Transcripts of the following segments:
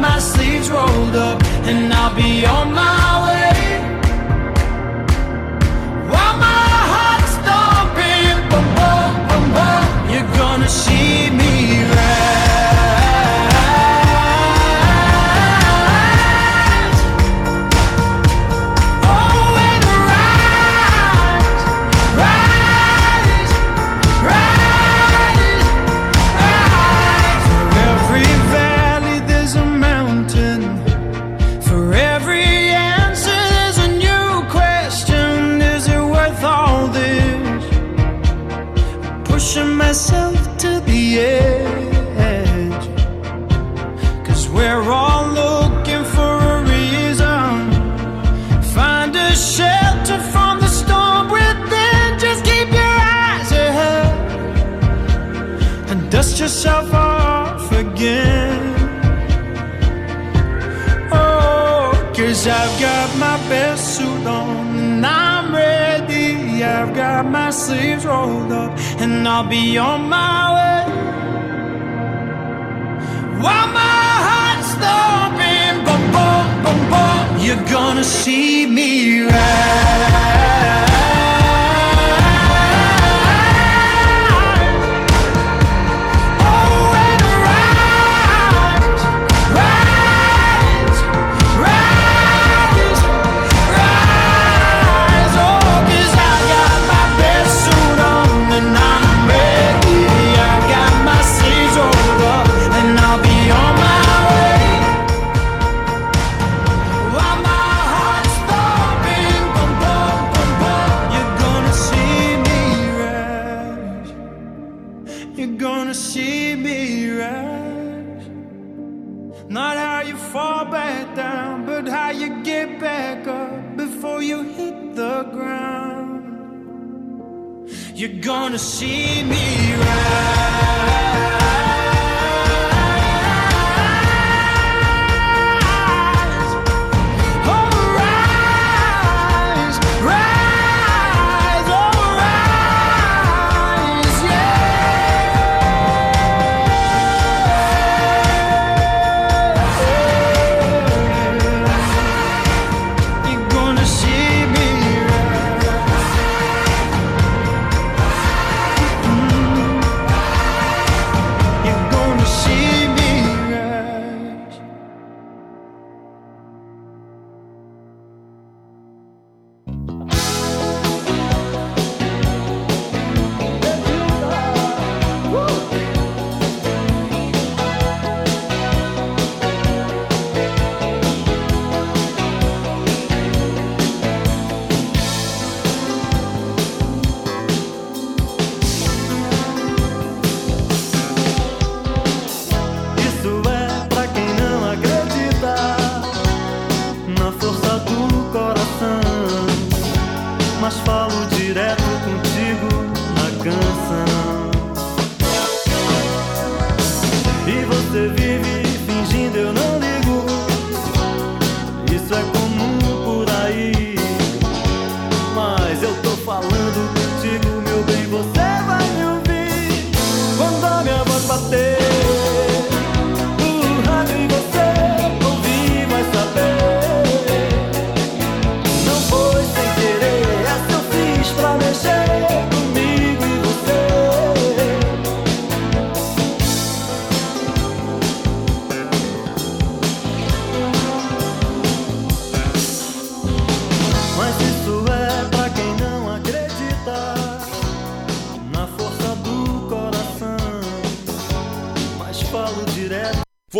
my sleeves rolled up and I'll be on my way. sleeves rolled up, and I'll be on my way. While my heart's thumping, boom, boom, boom, boom, you're gonna see me ride. she needs.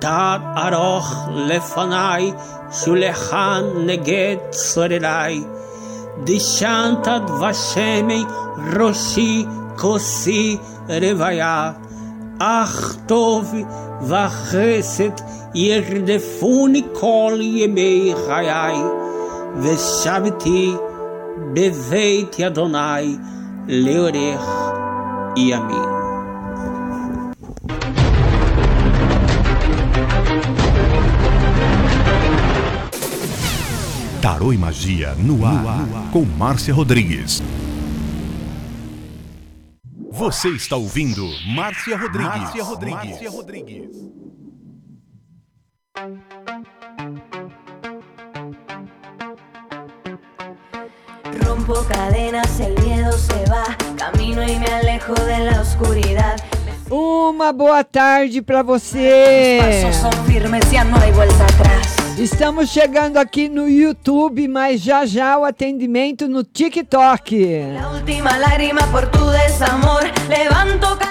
Tad aroch lefanai, shulechan neged sorerai. Dishantad vashemei, roshi kosi revaya. Ach tov vachesed yerdefuni kol yemei chayai. Veshaviti beveit yadonai leorech yamin. Tarô e Magia no ar, no ar. com Márcia Rodrigues. Você está ouvindo Márcia Rodrigues. Márcia Rodrigues. Márcia Rodrigues. Rompo cadenas, el miedo se va, camino y me alejo de la oscuridad. Uma boa tarde para você. Los pasos son firmes, ya no hay vuelta atrás. Estamos chegando aqui no YouTube, mas já já o atendimento no TikTok. Desamor,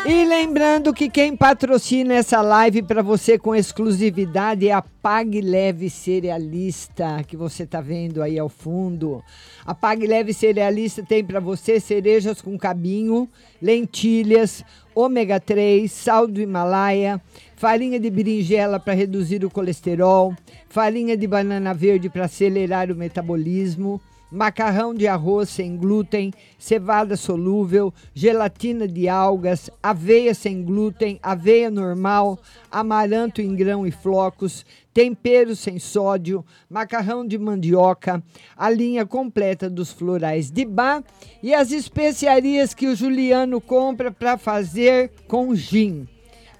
E lembrando que quem patrocina essa live para você com exclusividade é a Pague Leve Cerealista, que você tá vendo aí ao fundo. A Pague Leve Cerealista tem para você cerejas com cabinho, lentilhas, ômega 3, sal do Himalaia, farinha de berinjela para reduzir o colesterol, farinha de banana verde para acelerar o metabolismo, macarrão de arroz sem glúten, cevada solúvel, gelatina de algas, aveia sem glúten, aveia normal, amaranto em grão e flocos, tempero sem sódio, macarrão de mandioca, a linha completa dos florais de bar e as especiarias que o Juliano compra para fazer com gin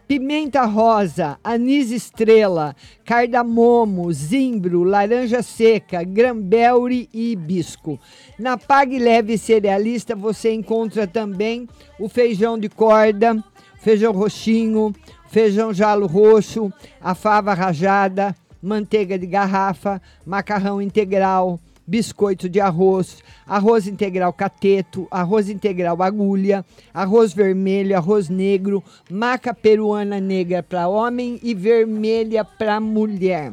pimenta rosa, anis estrela, cardamomo, zimbro, laranja seca, grambelre e hibisco. Na Pague Leve Cerealista você encontra também o feijão de corda, feijão roxinho, feijão jalo roxo, a fava rajada, manteiga de garrafa, macarrão integral, biscoito de arroz, arroz integral cateto, arroz integral agulha, arroz vermelho, arroz negro, maca peruana negra para homem e vermelha para mulher.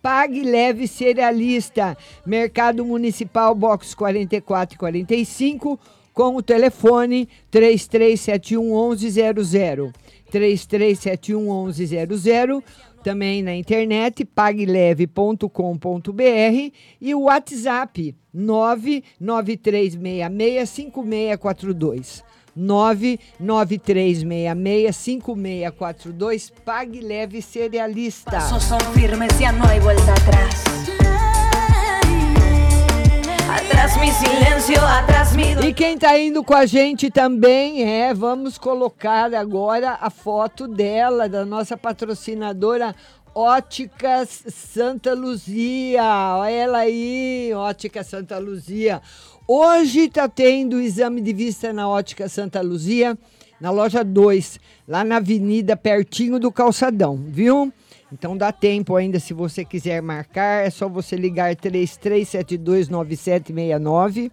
Pague Leve Cerealista, Mercado Municipal Box 44 e 45, com o telefone 3371 1100. 3371 1100 também na internet pagleve.com.br e o WhatsApp 993665642. 993665642 Pague Leve Cerealista. pasos son firmes, ya no hay vuelta atrás. E quem tá indo com a gente também é, vamos colocar agora a foto dela, da nossa patrocinadora Óticas Santa Luzia. Olha ela aí, Ótica Santa Luzia. Hoje tá tendo o exame de vista na Ótica Santa Luzia, na loja 2, lá na avenida, pertinho do calçadão, viu? Então dá tempo ainda, se você quiser marcar, é só você ligar 33729769.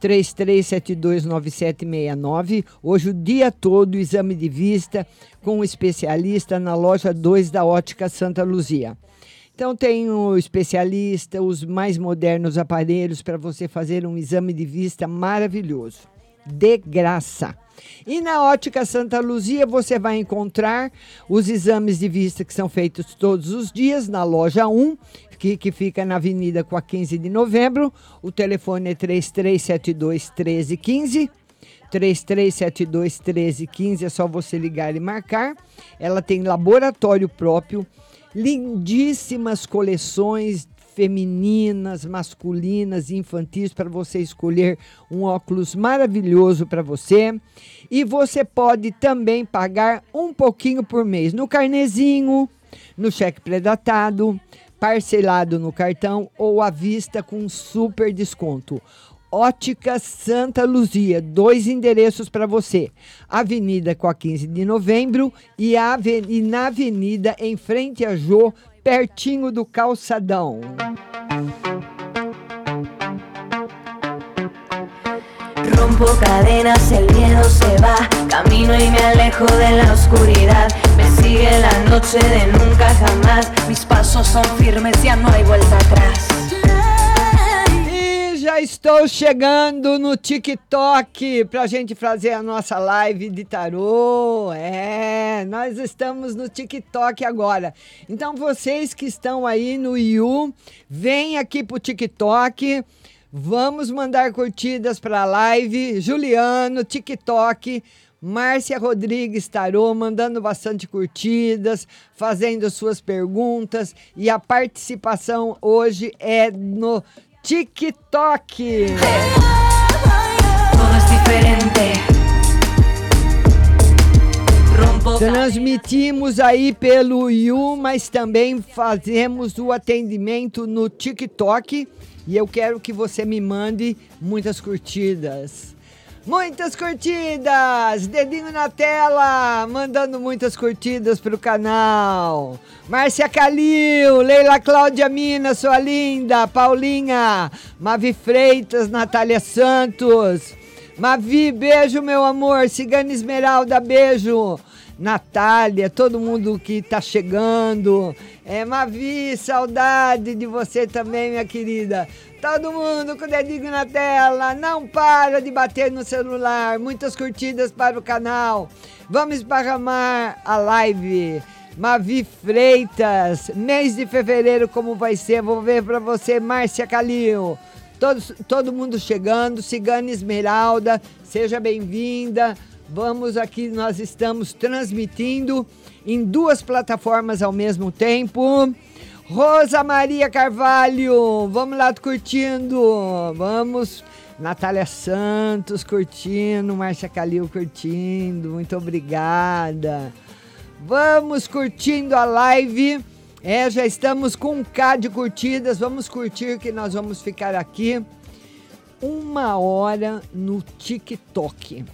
33729769. Hoje o dia todo exame de vista com um especialista na loja 2 da Ótica Santa Luzia. Então tem o especialista, os mais modernos aparelhos para você fazer um exame de vista maravilhoso, de graça. E na Ótica Santa Luzia você vai encontrar os exames de vista que são feitos todos os dias na loja 1, que, que fica na Avenida com a 15 de novembro. O telefone é 3372 1315. 3372 1315 é só você ligar e marcar. Ela tem laboratório próprio, lindíssimas coleções femininas, masculinas e infantis para você escolher um óculos maravilhoso para você. E você pode também pagar um pouquinho por mês no carnezinho, no cheque predatado, parcelado no cartão ou à vista com super desconto. Ótica Santa Luzia, dois endereços para você. Avenida com a 15 de novembro e, e na avenida em frente a Jô, pertinho do calçadão. Rompo cadenas, el miedo se va, camino y me alejo de la oscuridad. Me sigue la noche de nunca jamás, mis pasos son firmes, ya no hay vuelta atrás. Já estou chegando no TikTok pra gente fazer a nossa live de tarô. É, nós estamos no TikTok agora. Então vocês que estão aí no Yu, vem aqui pro TikTok. Vamos mandar curtidas para a live. Juliano, TikTok. Márcia Rodrigues Tarô, mandando bastante curtidas, fazendo suas perguntas. E a participação hoje é no TikTok. Transmitimos aí pelo Yu, mas também fazemos o atendimento no TikTok. E eu quero que você me mande muitas curtidas. Muitas curtidas! Dedinho na tela, mandando muitas curtidas pro canal. Márcia Calil, Leila Cláudia Mina, sua linda, Paulinha, Mavi Freitas, Natália Santos. Mavi, beijo, meu amor. Cigana Esmeralda, beijo. Natália, todo mundo que tá chegando. É, Mavi, saudade de você também, minha querida. Todo mundo com o dedinho na tela, não para de bater no celular. Muitas curtidas para o canal. Vamos esparramar a live. Mavi Freitas, mês de fevereiro, como vai ser? Vou ver para você, Márcia Calil. Todos, todo mundo chegando, Cigana Esmeralda, seja bem-vinda. Vamos aqui, nós estamos transmitindo em duas plataformas ao mesmo tempo. Rosa Maria Carvalho, vamos lá curtindo. Vamos. Natália Santos curtindo, Márcia Calil curtindo, muito obrigada. Vamos curtindo a live. É, já estamos com um K de curtidas. Vamos curtir que nós vamos ficar aqui uma hora no TikTok.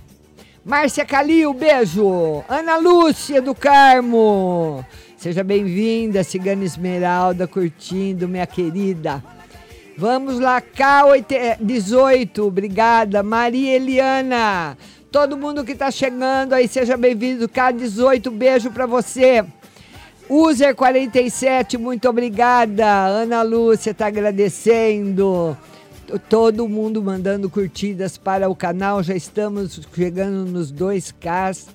Márcia Calil, beijo. Ana Lúcia do Carmo. Seja bem-vinda, Cigana Esmeralda, curtindo, minha querida. Vamos lá, K18, obrigada. Maria Eliana, todo mundo que está chegando aí, seja bem-vindo. K18, beijo para você. User 47, muito obrigada. Ana Lúcia está agradecendo. Todo mundo mandando curtidas para o canal. Já estamos chegando nos 2K.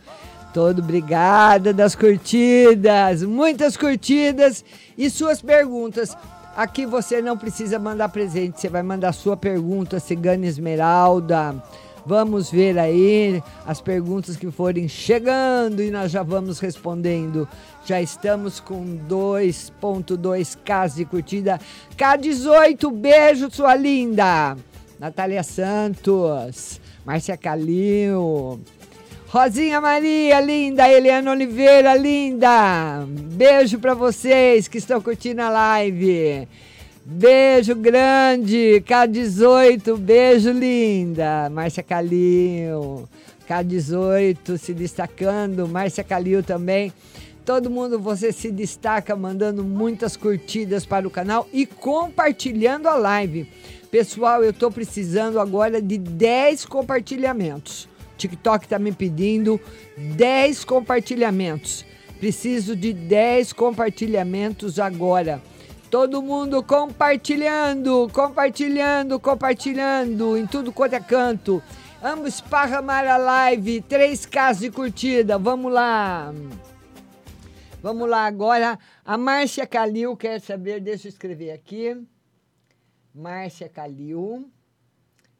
Todo obrigada das curtidas. Muitas curtidas e suas perguntas. Aqui você não precisa mandar presente, você vai mandar sua pergunta, Cigana Esmeralda. Vamos ver aí as perguntas que forem chegando e nós já vamos respondendo. Já estamos com 2.2k de curtida. K18, beijo, sua linda. Natália Santos, Márcia Calil, Rosinha Maria, linda, Eliana Oliveira, linda. Beijo para vocês que estão curtindo a live. Beijo grande, K18, beijo linda. Márcia Calil, K18 se destacando, Márcia Calil também. Todo mundo, você se destaca mandando muitas curtidas para o canal e compartilhando a live. Pessoal, eu estou precisando agora de 10 compartilhamentos. TikTok está me pedindo 10 compartilhamentos. Preciso de 10 compartilhamentos agora. Todo mundo compartilhando, compartilhando, compartilhando em tudo quanto é canto. Vamos esparramar a live, 3K de curtida. Vamos lá. Vamos lá agora. A Márcia Calil quer saber, deixa eu escrever aqui. Márcia Calil,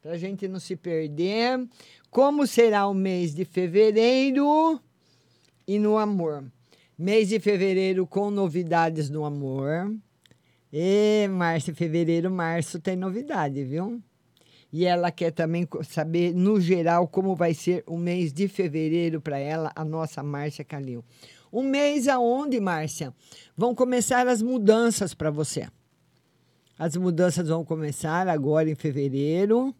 para a gente não se perder. Como será o mês de fevereiro e no amor? Mês de fevereiro com novidades no amor. E março, fevereiro, março tem novidade, viu? E ela quer também saber, no geral, como vai ser o mês de fevereiro para ela, a nossa Márcia Calil. Um mês aonde, Márcia? Vão começar as mudanças para você. As mudanças vão começar agora em fevereiro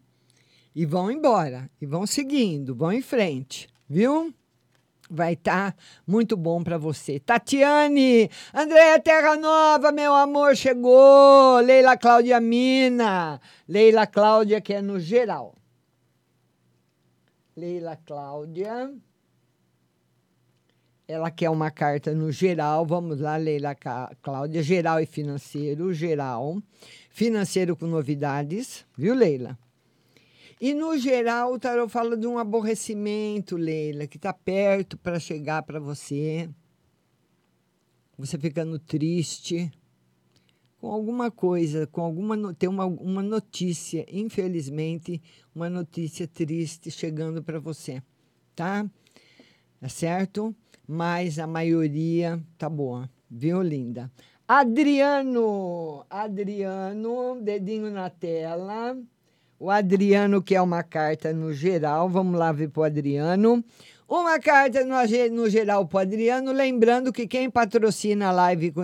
e vão embora, e vão seguindo, vão em frente, viu? Vai estar tá muito bom para você. Tatiane, Andréia Terra Nova, meu amor, chegou. Leila Cláudia Mina. Leila Cláudia, que é no geral. Leila Cláudia. Ela quer uma carta no geral. Vamos lá, Leila Cláudia. Geral e financeiro. Geral. Financeiro com novidades. Viu, Leila? E no geral, o tarot fala de um aborrecimento, Leila, que está perto para chegar para você. Você ficando triste com alguma coisa, com alguma tem uma, uma notícia, infelizmente, uma notícia triste chegando para você, tá? Tá certo? Mas a maioria tá boa, viu, linda? Adriano, Adriano, dedinho na tela. O Adriano quer uma carta no geral. Vamos lá ver para o Adriano. Uma carta no, no geral para o Adriano. Lembrando que quem patrocina a live com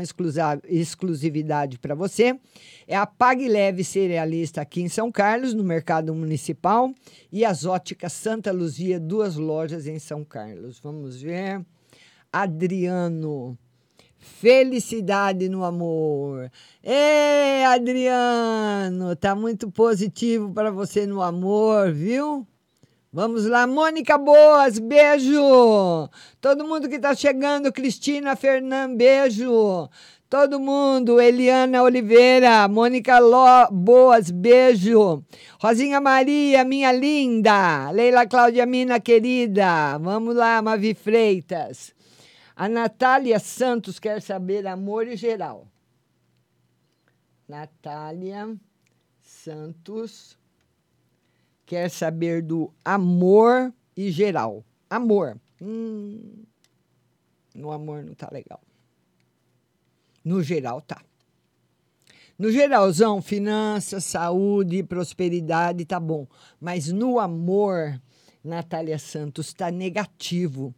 exclusividade para você é a Pague Leve Cerealista aqui em São Carlos, no Mercado Municipal, e as Óticas Santa Luzia, duas lojas em São Carlos. Vamos ver. Adriano. Felicidade no amor. Ei, Adriano, tá muito positivo para você no amor, viu? Vamos lá, Mônica Boas, beijo. Todo mundo que tá chegando, Cristina Fernand, beijo. Todo mundo, Eliana Oliveira, Mônica Ló, Boas, beijo. Rosinha Maria, minha linda. Leila Cláudia Mina, querida. Vamos lá, Mavi Freitas. A Natália Santos quer saber amor e geral. Natália Santos quer saber do amor e geral. Amor. Hum, no amor não tá legal. No geral tá. No geralzão, finanças, saúde, prosperidade tá bom. Mas no amor, Natália Santos tá negativo.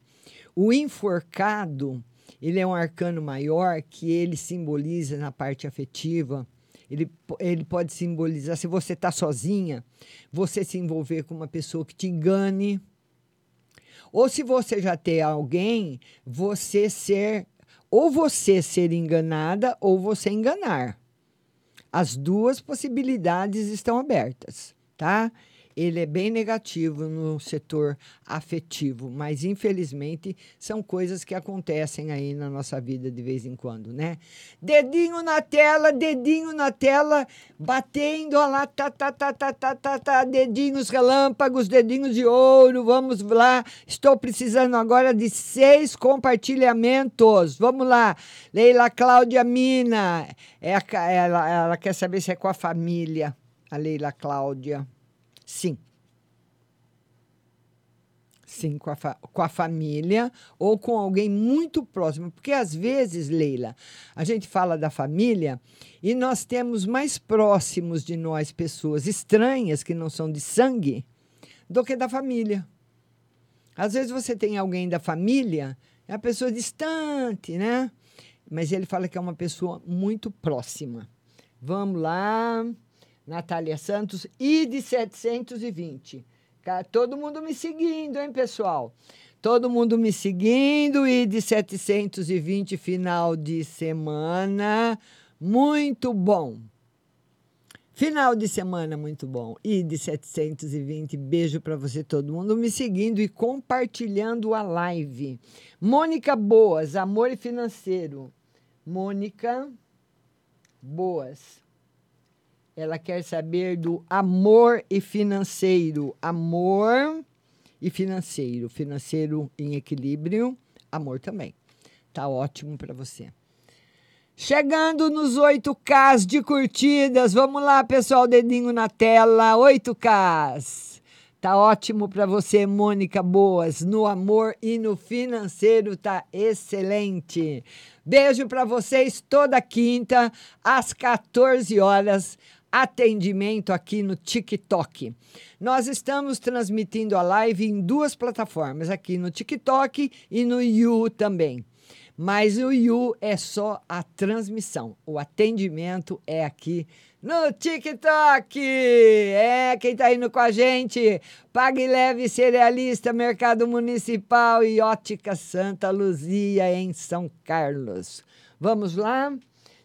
O enforcado, ele é um arcano maior que ele simboliza na parte afetiva. Ele, ele pode simbolizar, se você está sozinha, você se envolver com uma pessoa que te engane. Ou se você já tem alguém, você ser, ou você ser enganada, ou você enganar. As duas possibilidades estão abertas, tá? Ele é bem negativo no setor afetivo, mas infelizmente são coisas que acontecem aí na nossa vida de vez em quando, né? Dedinho na tela, dedinho na tela, batendo lá, tá, tá, tá, tá, tá, tá, tá, dedinhos relâmpagos, dedinhos de ouro, vamos lá. Estou precisando agora de seis compartilhamentos. Vamos lá. Leila Cláudia Mina, é, ela, ela quer saber se é com a família, a Leila Cláudia. Sim. Sim, com a, com a família ou com alguém muito próximo. Porque às vezes, Leila, a gente fala da família e nós temos mais próximos de nós pessoas estranhas que não são de sangue do que da família. Às vezes você tem alguém da família, é uma pessoa distante, né? Mas ele fala que é uma pessoa muito próxima. Vamos lá, Natália Santos, I de 720. Ca- Todo mundo me seguindo, hein, pessoal? Todo mundo me seguindo e de 720 final de semana. Muito bom. Final de semana muito bom. E de 720, beijo para você todo mundo me seguindo e compartilhando a live. Mônica Boas, Amor e Financeiro. Mônica Boas. Ela quer saber do amor e financeiro. Amor e financeiro. Financeiro em equilíbrio, amor também. Tá ótimo para você. Chegando nos 8Ks de curtidas. Vamos lá, pessoal, dedinho na tela. 8Ks. Tá ótimo para você, Mônica Boas. No amor e no financeiro tá excelente. Beijo para vocês toda quinta às 14 horas. Atendimento aqui no TikTok. Nós estamos transmitindo a live em duas plataformas, aqui no TikTok e no You também. Mas o You é só a transmissão. O atendimento é aqui no TikTok. É, quem tá indo com a gente? Pague Leve Cerealista, Mercado Municipal e Ótica Santa Luzia, em São Carlos. Vamos lá?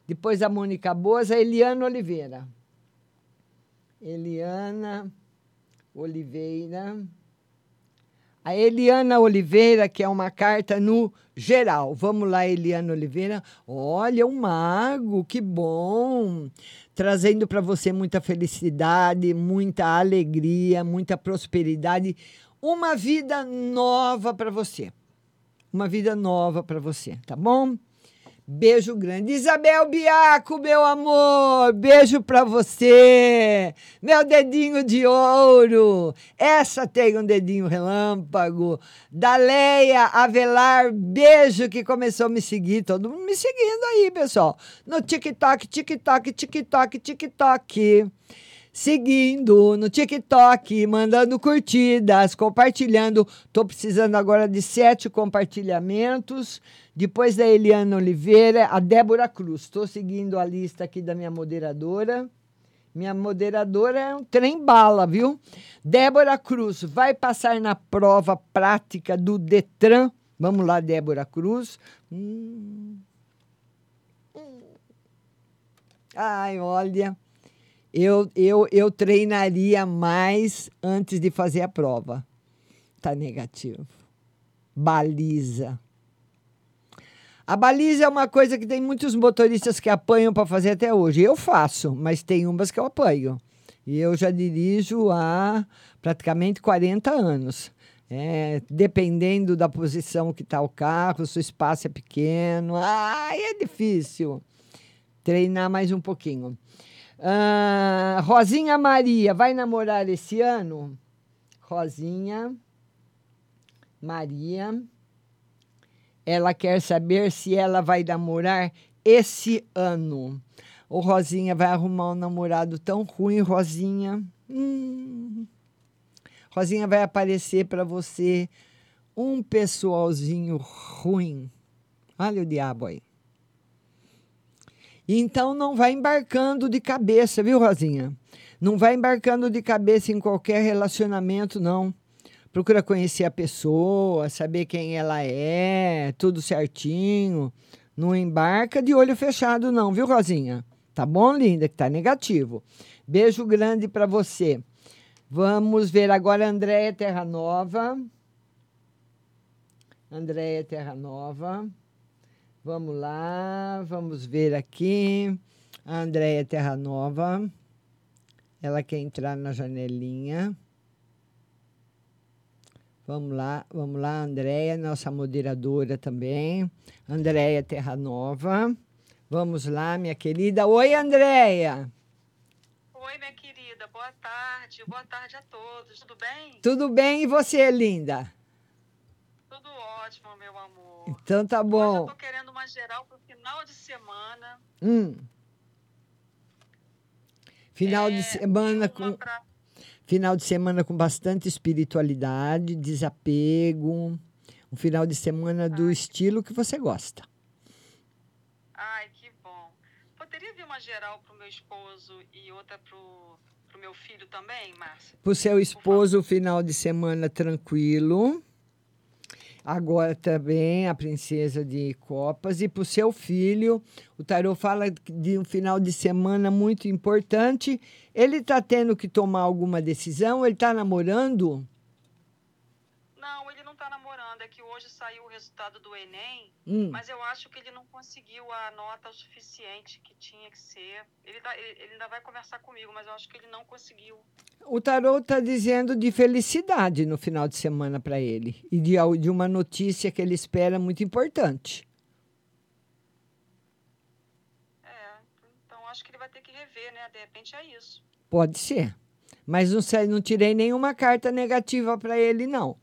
Depois a Mônica Boas, a Eliana Oliveira. Eliana Oliveira. A Eliana Oliveira, que é uma carta no geral. Vamos lá, Eliana Oliveira. Olha, um mago, que bom! Trazendo para você muita felicidade, muita alegria, muita prosperidade, uma vida nova para você. Uma vida nova para você, tá bom? Beijo grande. Isabel Biaco, meu amor, beijo pra você. Meu dedinho de ouro. Essa tem um dedinho relâmpago. Daleia Avelar, beijo que começou a me seguir. Todo mundo me seguindo aí, pessoal. No TikTok, TikTok, TikTok, TikTok. Seguindo no TikTok, mandando curtidas, compartilhando. Tô precisando agora de sete compartilhamentos. Depois da Eliana Oliveira, a Débora Cruz. Estou seguindo a lista aqui da minha moderadora. Minha moderadora é um trem bala, viu? Débora Cruz vai passar na prova prática do Detran. Vamos lá, Débora Cruz. Hum. Hum. Ai, olha, eu, eu, eu treinaria mais antes de fazer a prova. Tá negativo. Baliza. A baliza é uma coisa que tem muitos motoristas que apanham para fazer até hoje. Eu faço, mas tem umas que eu apanho. E eu já dirijo há praticamente 40 anos. É, dependendo da posição que está o carro, se o espaço é pequeno, ai, é difícil. Treinar mais um pouquinho. Ah, Rosinha Maria, vai namorar esse ano? Rosinha Maria. Ela quer saber se ela vai namorar esse ano. Ou Rosinha vai arrumar um namorado tão ruim, Rosinha. Hum. Rosinha vai aparecer para você um pessoalzinho ruim. Olha o diabo aí. Então não vai embarcando de cabeça, viu, Rosinha? Não vai embarcando de cabeça em qualquer relacionamento, não. Procura conhecer a pessoa, saber quem ela é, tudo certinho. Não embarca de olho fechado, não, viu, Rosinha? Tá bom, linda? Que tá negativo. Beijo grande para você. Vamos ver agora Andréia Terra Nova. Andréia Terra Nova. Vamos lá, vamos ver aqui. A Andréia Terra Nova. Ela quer entrar na janelinha. Vamos lá, vamos lá, Andréia, nossa moderadora também. Andréia Terra Nova. Vamos lá, minha querida. Oi, Andréia. Oi, minha querida, boa tarde. Boa tarde a todos. Tudo bem? Tudo bem e você, linda? Ótimo, meu amor. Então tá Hoje eu bom. tô querendo uma geral pro final de semana. Hum. Final de É, semana uma com pra- final de semana com bastante espiritualidade, desapego, um final de semana do estilo que você gosta. Ai, que bom. Poderia vir uma geral pro meu esposo e outra pro, pro meu filho também, Márcia? Para o seu esposo, o final de semana tranquilo. Agora também a princesa de copas. E para o seu filho, o tarô fala de um final de semana muito importante. Ele está tendo que tomar alguma decisão? Ele está namorando? Não, ele não tá namorando. É que hoje saiu o resultado do Enem, Hum. mas eu acho que ele não conseguiu a nota o suficiente que tinha que ser. Ele, tá- ele- ele ainda vai conversar comigo, mas eu acho que ele não conseguiu. O tarô está dizendo de felicidade no final de semana para ele. E de, de uma notícia que ele espera muito importante. É, então acho que ele vai ter que rever, né? De repente é isso. Pode ser. Mas não, sei, não tirei nenhuma carta negativa para ele, não.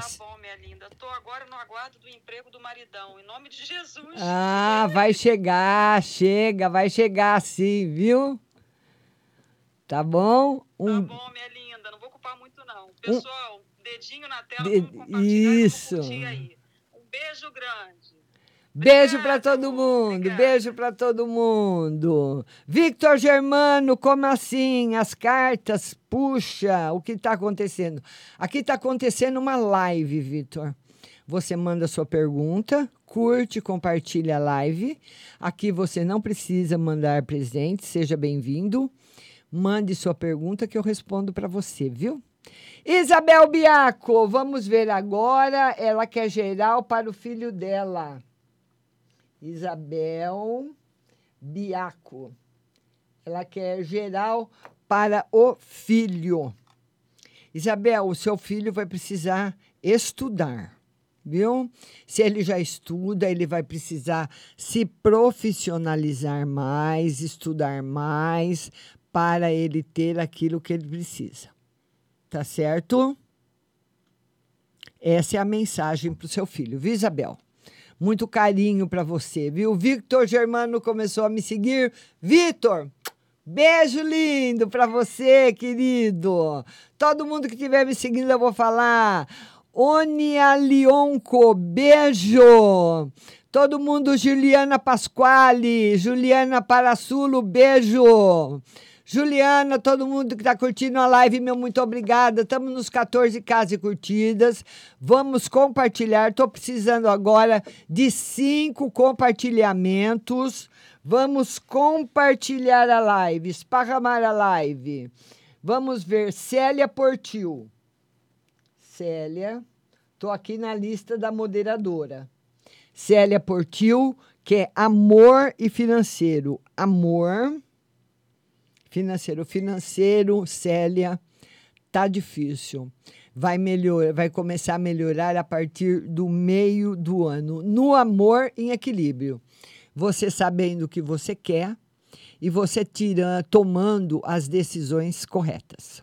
Tá Tá bom, minha linda. Tô agora no aguardo do emprego do maridão. Em nome de Jesus. Ah, vai chegar, chega, vai chegar sim, viu? Tá bom? Tá Um, bom, minha linda. Não vou ocupar muito, não. Pessoal, dedinho na tela, De- vamos compartilhar, isso. vamos curtir aí. Um beijo grande. Beijo para todo mundo, beijo para todo mundo. Victor Germano, como assim? As cartas, puxa, o que está acontecendo? Aqui está acontecendo uma live, Victor. Você manda sua pergunta, curte, compartilha a live. Aqui você não precisa mandar presente, seja bem-vindo. Mande sua pergunta que eu respondo para você, viu? Isabel Biaco, vamos ver agora. Ela quer geral para o filho dela. Isabel Biaco. Ela quer geral para o filho. Isabel, o seu filho vai precisar estudar, viu? Se ele já estuda, ele vai precisar se profissionalizar mais, estudar mais, para ele ter aquilo que ele precisa. Tá certo? Essa é a mensagem para o seu filho, viu, Isabel? Muito carinho para você, viu? Victor Germano começou a me seguir. Vitor, beijo lindo para você, querido. Todo mundo que estiver me seguindo, eu vou falar. Onia Lionco, beijo. Todo mundo, Juliana Pasquale, Juliana Parassulo, beijo. Juliana, todo mundo que está curtindo a live, meu muito obrigada. Estamos nos 14 casas curtidas. Vamos compartilhar. Estou precisando agora de cinco compartilhamentos. Vamos compartilhar a live, esparramar a live. Vamos ver, Célia Portil. Célia, estou aqui na lista da moderadora. Célia Portil, que é amor e financeiro. Amor financeiro. Financeiro, Célia, tá difícil. Vai melhorar, vai começar a melhorar a partir do meio do ano. No amor em equilíbrio. Você sabendo o que você quer e você tirando, tomando as decisões corretas.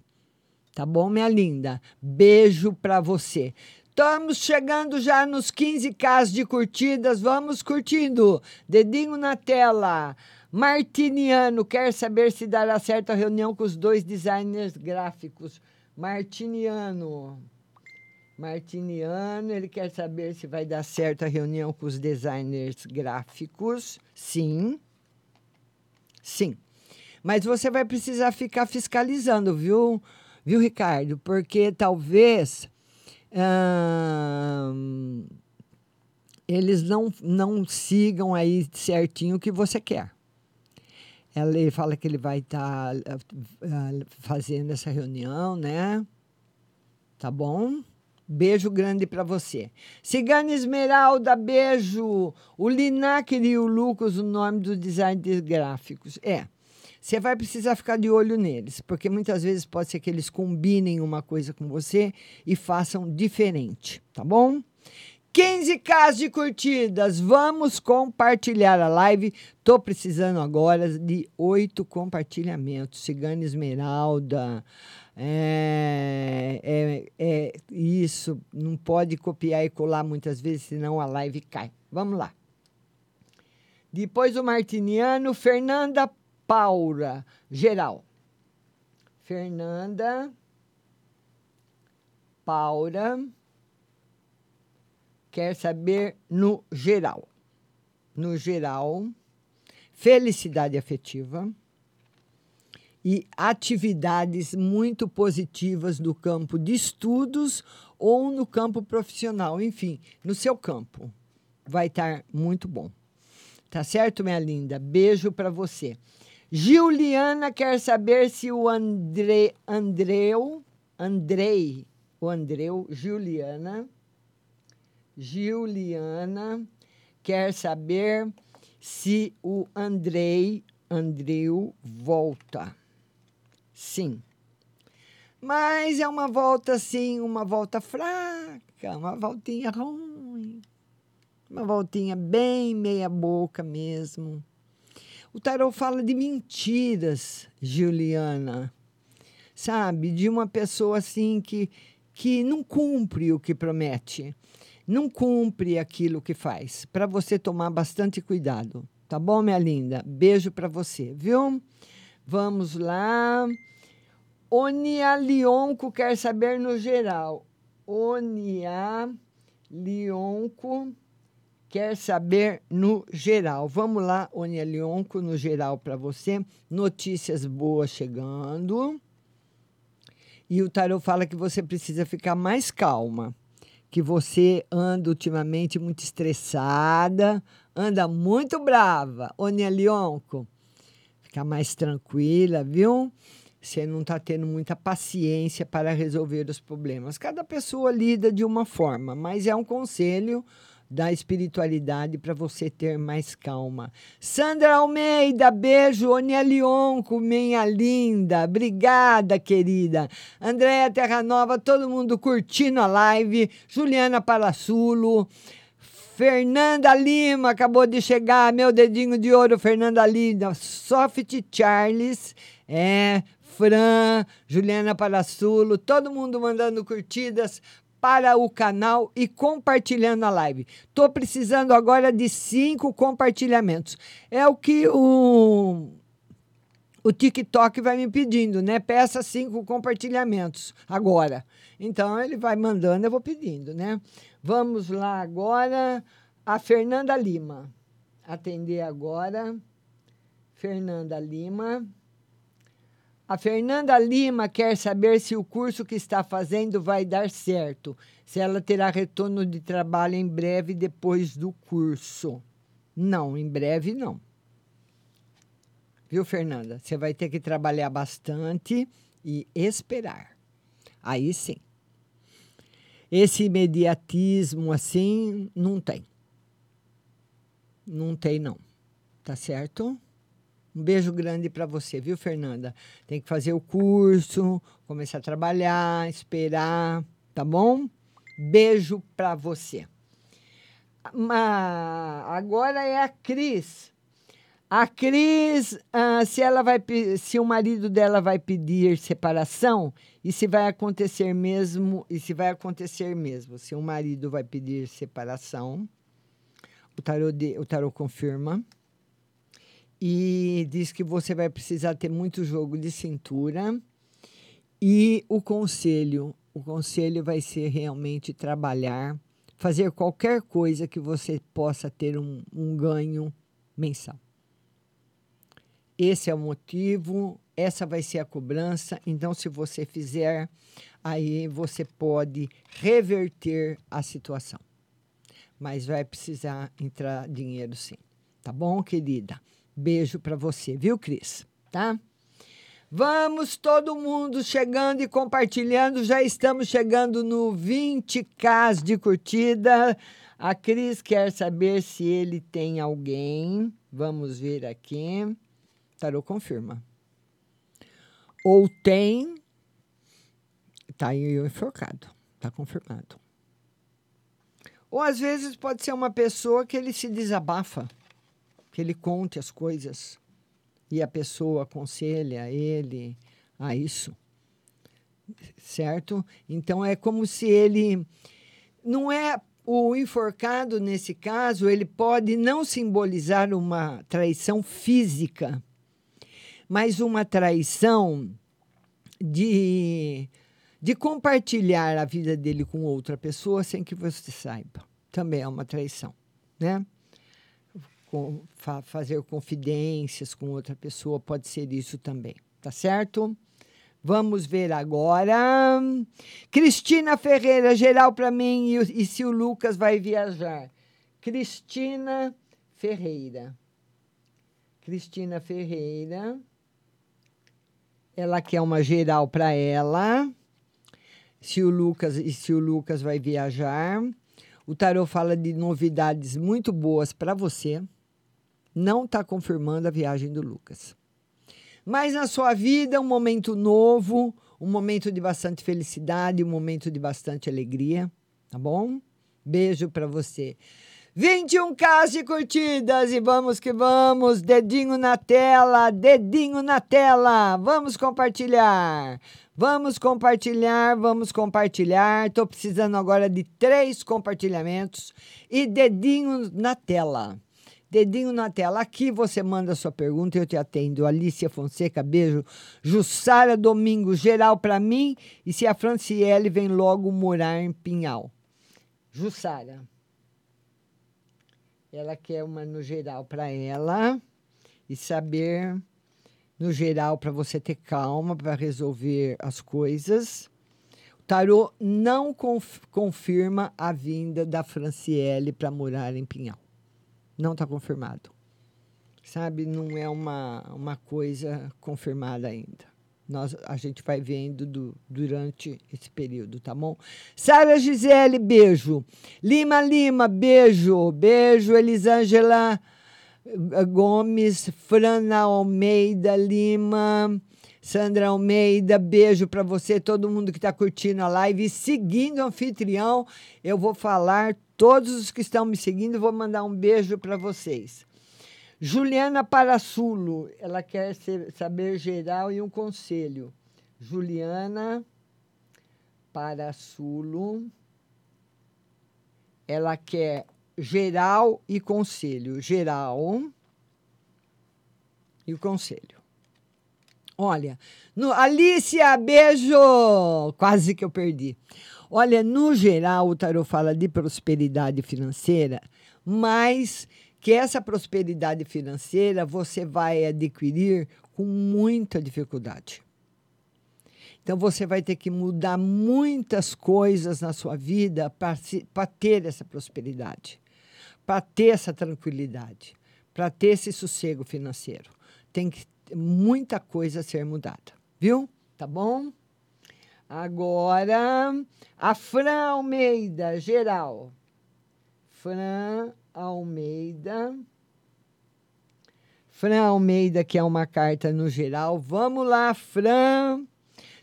Tá bom, minha linda? Beijo para você. Estamos chegando já nos 15k de curtidas. Vamos curtindo. Dedinho na tela. Martiniano quer saber se dará certo a reunião com os dois designers gráficos. Martiniano. Martiniano, ele quer saber se vai dar certo a reunião com os designers gráficos. Sim. Sim. Mas você vai precisar ficar fiscalizando, viu, viu Ricardo? Porque talvez ahn, eles não, não sigam aí certinho o que você quer. Ela, ele fala que ele vai estar fazendo essa reunião, né? Tá bom? Beijo grande para você. Cigana Esmeralda, beijo. O Linac e o Lucas, o nome do design de gráficos. É. Você vai precisar ficar de olho neles, porque muitas vezes pode ser que eles combinem uma coisa com você e façam diferente, tá bom? 15k de curtidas. Vamos compartilhar a live. Tô precisando agora de oito compartilhamentos. Cigana Esmeralda. É, é, é isso. Não pode copiar e colar muitas vezes, senão a live cai. Vamos lá. Depois o Martiniano, Fernanda Paula, geral. Fernanda Paula quer saber no geral. No geral, felicidade afetiva e atividades muito positivas no campo de estudos ou no campo profissional, enfim, no seu campo. Vai estar muito bom. Tá certo, minha linda? Beijo para você. Juliana quer saber se o André, Andreu, Andrei, o Andreu, Juliana, Juliana quer saber se o Andrei, Andreu volta. Sim. Mas é uma volta assim, uma volta fraca, uma voltinha ruim. Uma voltinha bem meia boca mesmo. O tarot fala de mentiras, Juliana. Sabe? De uma pessoa assim que, que não cumpre o que promete. Não cumpre aquilo que faz. Para você tomar bastante cuidado. Tá bom, minha linda? Beijo para você, viu? Vamos lá. Onia Lionco quer saber no geral. Onia Lionco quer saber no geral. Vamos lá, Onia Lionco, no geral para você. Notícias boas chegando. E o tarot fala que você precisa ficar mais calma. Que você anda ultimamente muito estressada, anda muito brava. Onia Lionco, ficar mais tranquila, viu? Você não está tendo muita paciência para resolver os problemas. Cada pessoa lida de uma forma, mas é um conselho da espiritualidade para você ter mais calma. Sandra Almeida, beijo. Onia Lionco, minha linda. Obrigada, querida. Andréia Terranova, todo mundo curtindo a live. Juliana Palassulo. Fernanda Lima acabou de chegar, meu dedinho de ouro, Fernanda Lima, Soft Charles, é, Fran, Juliana Palassulo, todo mundo mandando curtidas para o canal e compartilhando a live. Estou precisando agora de cinco compartilhamentos. É o que o, o TikTok vai me pedindo, né? Peça cinco compartilhamentos agora. Então ele vai mandando, eu vou pedindo, né? Vamos lá agora. A Fernanda Lima. Atender agora. Fernanda Lima. A Fernanda Lima quer saber se o curso que está fazendo vai dar certo, se ela terá retorno de trabalho em breve depois do curso. Não, em breve não. Viu, Fernanda? Você vai ter que trabalhar bastante e esperar. Aí sim. Esse imediatismo assim não tem. Não tem, não. Tá certo? Um beijo grande para você, viu, Fernanda? Tem que fazer o curso, começar a trabalhar, esperar, tá bom? Beijo para você. agora é a Cris. A Cris, ah, se ela vai, se o marido dela vai pedir separação e se vai acontecer mesmo, e se vai acontecer mesmo, se o marido vai pedir separação, o tarot, de, o tarot confirma e diz que você vai precisar ter muito jogo de cintura. E o conselho, o conselho vai ser realmente trabalhar, fazer qualquer coisa que você possa ter um, um ganho mensal. Esse é o motivo, essa vai ser a cobrança. Então, se você fizer, aí você pode reverter a situação. Mas vai precisar entrar dinheiro sim. Tá bom, querida? Beijo para você, viu, Cris? Tá? Vamos todo mundo chegando e compartilhando. Já estamos chegando no 20k de curtida. A Cris quer saber se ele tem alguém. Vamos ver aqui. Tarô confirma. Ou tem. Tá aí enforcado. Tá confirmado. Ou às vezes pode ser uma pessoa que ele se desabafa, que ele conte as coisas e a pessoa aconselha ele a isso. Certo? Então é como se ele não é o enforcado nesse caso, ele pode não simbolizar uma traição física, mas uma traição de de compartilhar a vida dele com outra pessoa sem que você saiba. Também é uma traição, né? Com, fa fazer confidências com outra pessoa pode ser isso também, tá certo? Vamos ver agora. Cristina Ferreira, geral para mim, e, e se o Lucas vai viajar. Cristina Ferreira. Cristina Ferreira. Ela quer uma geral para ela se o Lucas e se o Lucas vai viajar. O tarô fala de novidades muito boas para você. Não está confirmando a viagem do Lucas. Mas na sua vida, um momento novo, um momento de bastante felicidade, um momento de bastante alegria, tá bom? Beijo para você. 21k de curtidas e vamos que vamos, dedinho na tela, dedinho na tela. Vamos compartilhar. Vamos compartilhar, vamos compartilhar. Estou precisando agora de três compartilhamentos e dedinho na tela. Dedinho na tela. Aqui você manda sua pergunta e eu te atendo. Alicia Fonseca, beijo. Jussara Domingo, geral para mim. E se a Franciele vem logo morar em Pinhal. Jussara. Ela quer uma no geral para ela e saber no geral para você ter calma para resolver as coisas. O tarô não conf confirma a vinda da Franciele para morar em Pinhal. Não está confirmado. Sabe, não é uma, uma coisa confirmada ainda. Nós, a gente vai vendo do, durante esse período, tá bom? Sara Gisele, beijo. Lima Lima, beijo. Beijo, Elisângela Gomes, Frana Almeida Lima, Sandra Almeida, beijo para você, todo mundo que está curtindo a live e seguindo o anfitrião. Eu vou falar, todos os que estão me seguindo, vou mandar um beijo para vocês. Juliana Parassulo, ela quer ser, saber geral e um conselho. Juliana Parassulo, ela quer geral e conselho. Geral e o conselho. Olha, no, Alicia, beijo! Quase que eu perdi. Olha, no geral, o tarot fala de prosperidade financeira, mas que essa prosperidade financeira você vai adquirir com muita dificuldade. Então você vai ter que mudar muitas coisas na sua vida para ter essa prosperidade para ter essa tranquilidade, para ter esse sossego financeiro. Tem que muita coisa a ser mudada, viu? Tá bom? Agora, a Fran Almeida, geral. Fran Almeida. Fran Almeida, que é uma carta no geral. Vamos lá, Fran.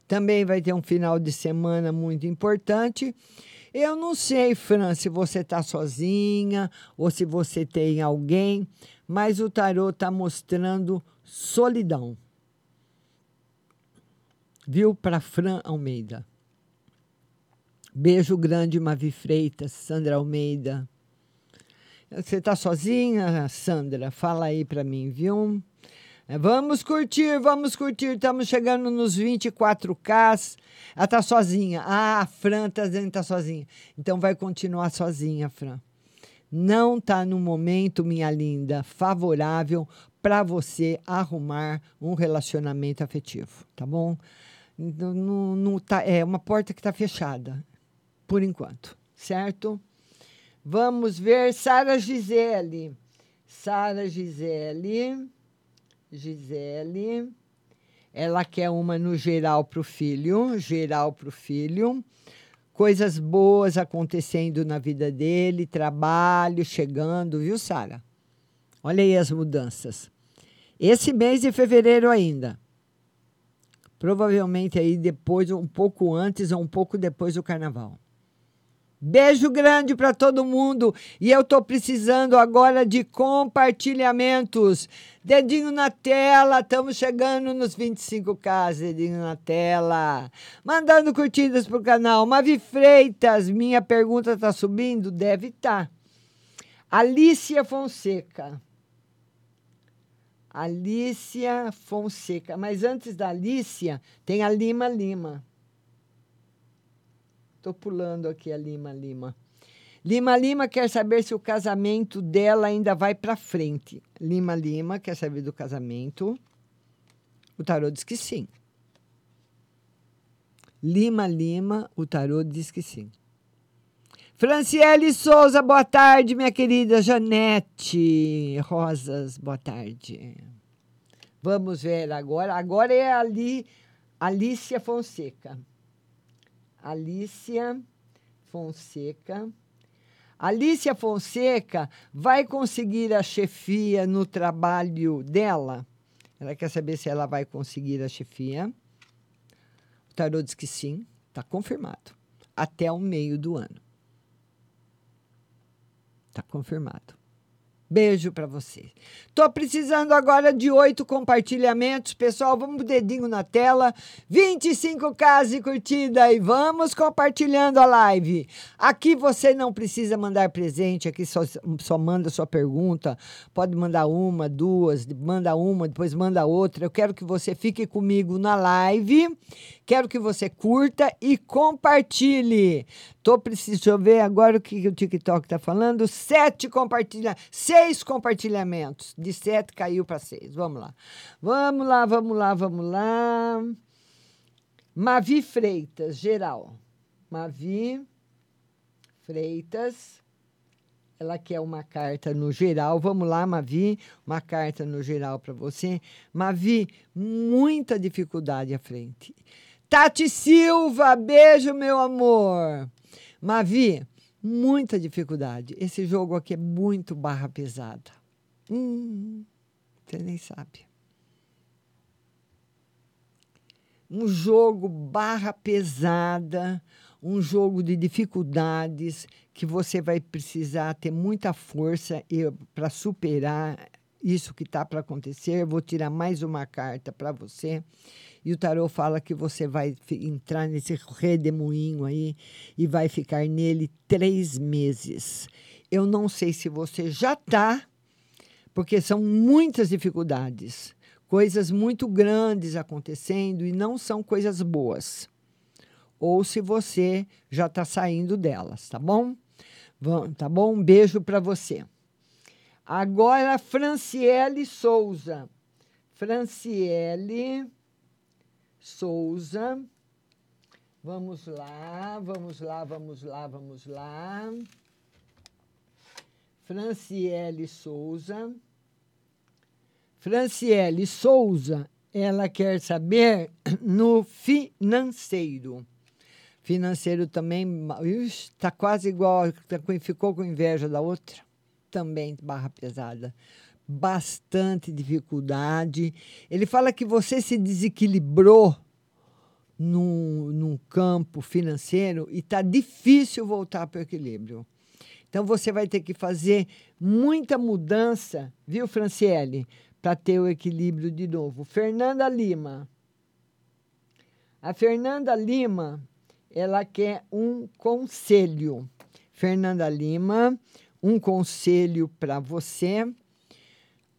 Também vai ter um final de semana muito importante. Eu não sei, Fran, se você está sozinha ou se você tem alguém, mas o tarô está mostrando solidão. Viu? Para Fran Almeida. Beijo grande, Mavi Freitas, Sandra Almeida. Você está sozinha, Sandra? Fala aí para mim, viu? É, vamos curtir, vamos curtir. Estamos chegando nos 24K. Ela está sozinha. Ah, a Fran está dizendo que está sozinha. Então vai continuar sozinha, Fran. Não está no momento, minha linda, favorável para você arrumar um relacionamento afetivo, tá bom? Não, não, não tá, é uma porta que está fechada, por enquanto, certo? Vamos ver Sara Gisele. Sara Gisele. Gisele. Ela quer uma no geral para o filho, geral para o filho. Coisas boas acontecendo na vida dele, trabalho chegando, viu, Sara? Olha aí as mudanças. Esse mês de fevereiro ainda. Provavelmente aí depois, um pouco antes ou um pouco depois do carnaval. Beijo grande para todo mundo e eu tô precisando agora de compartilhamentos. Dedinho na tela, estamos chegando nos 25k, dedinho na tela. Mandando curtidas pro canal. Mavi Freitas, minha pergunta tá subindo? Deve. Tá. Alicia Fonseca. Alicia Fonseca. Mas antes da Alicia, tem a Lima Lima. Estou pulando aqui a Lima Lima. Lima Lima quer saber se o casamento dela ainda vai para frente. Lima Lima quer saber do casamento. O tarô diz que sim. Lima Lima, o tarô diz que sim. Franciele Souza, boa tarde, minha querida Janete Rosas, boa tarde. Vamos ver agora. Agora é ali Alicia Fonseca. Alicia Fonseca. Alicia Fonseca vai conseguir a chefia no trabalho dela? Ela quer saber se ela vai conseguir a chefia. O tarô diz que sim, está confirmado. Até o meio do ano. Está confirmado. Beijo para você. Tô precisando agora de oito compartilhamentos, pessoal. Vamos dedinho na tela. 25k de curtida e vamos compartilhando a live. Aqui você não precisa mandar presente, aqui só, só manda sua pergunta. Pode mandar uma, duas, manda uma, depois manda outra. Eu quero que você fique comigo na live. Quero que você curta e compartilhe. Tô precisando ver agora o que o TikTok está falando. Sete compartilhamentos, seis compartilhamentos. De sete caiu para seis. Vamos lá. Vamos lá, vamos lá, vamos lá. Mavi Freitas, geral. Mavi Freitas. Ela quer uma carta no geral. Vamos lá, Mavi, uma carta no geral para você. Mavi, muita dificuldade à frente. Tati Silva, beijo, meu amor. Mavi, muita dificuldade. Esse jogo aqui é muito barra pesada. Hum, você nem sabe. Um jogo barra pesada, um jogo de dificuldades que você vai precisar ter muita força para superar isso que está para acontecer. Eu vou tirar mais uma carta para você. E o tarô fala que você vai entrar nesse redemoinho aí e vai ficar nele três meses. Eu não sei se você já está, porque são muitas dificuldades, coisas muito grandes acontecendo e não são coisas boas. Ou se você já está saindo delas, tá bom? Tá bom? Um beijo para você. Agora, Franciele Souza. Franciele Souza. Vamos lá, vamos lá, vamos lá, vamos lá. Franciele Souza. Franciele Souza, ela quer saber no financeiro. Financeiro também está quase igual, tá ficou com inveja da outra. Também barra pesada bastante dificuldade. Ele fala que você se desequilibrou num, num campo financeiro e está difícil voltar para o equilíbrio. Então você vai ter que fazer muita mudança, viu, Franciele, para ter o equilíbrio de novo. Fernanda Lima. A Fernanda Lima, ela quer um conselho. Fernanda Lima, um conselho para você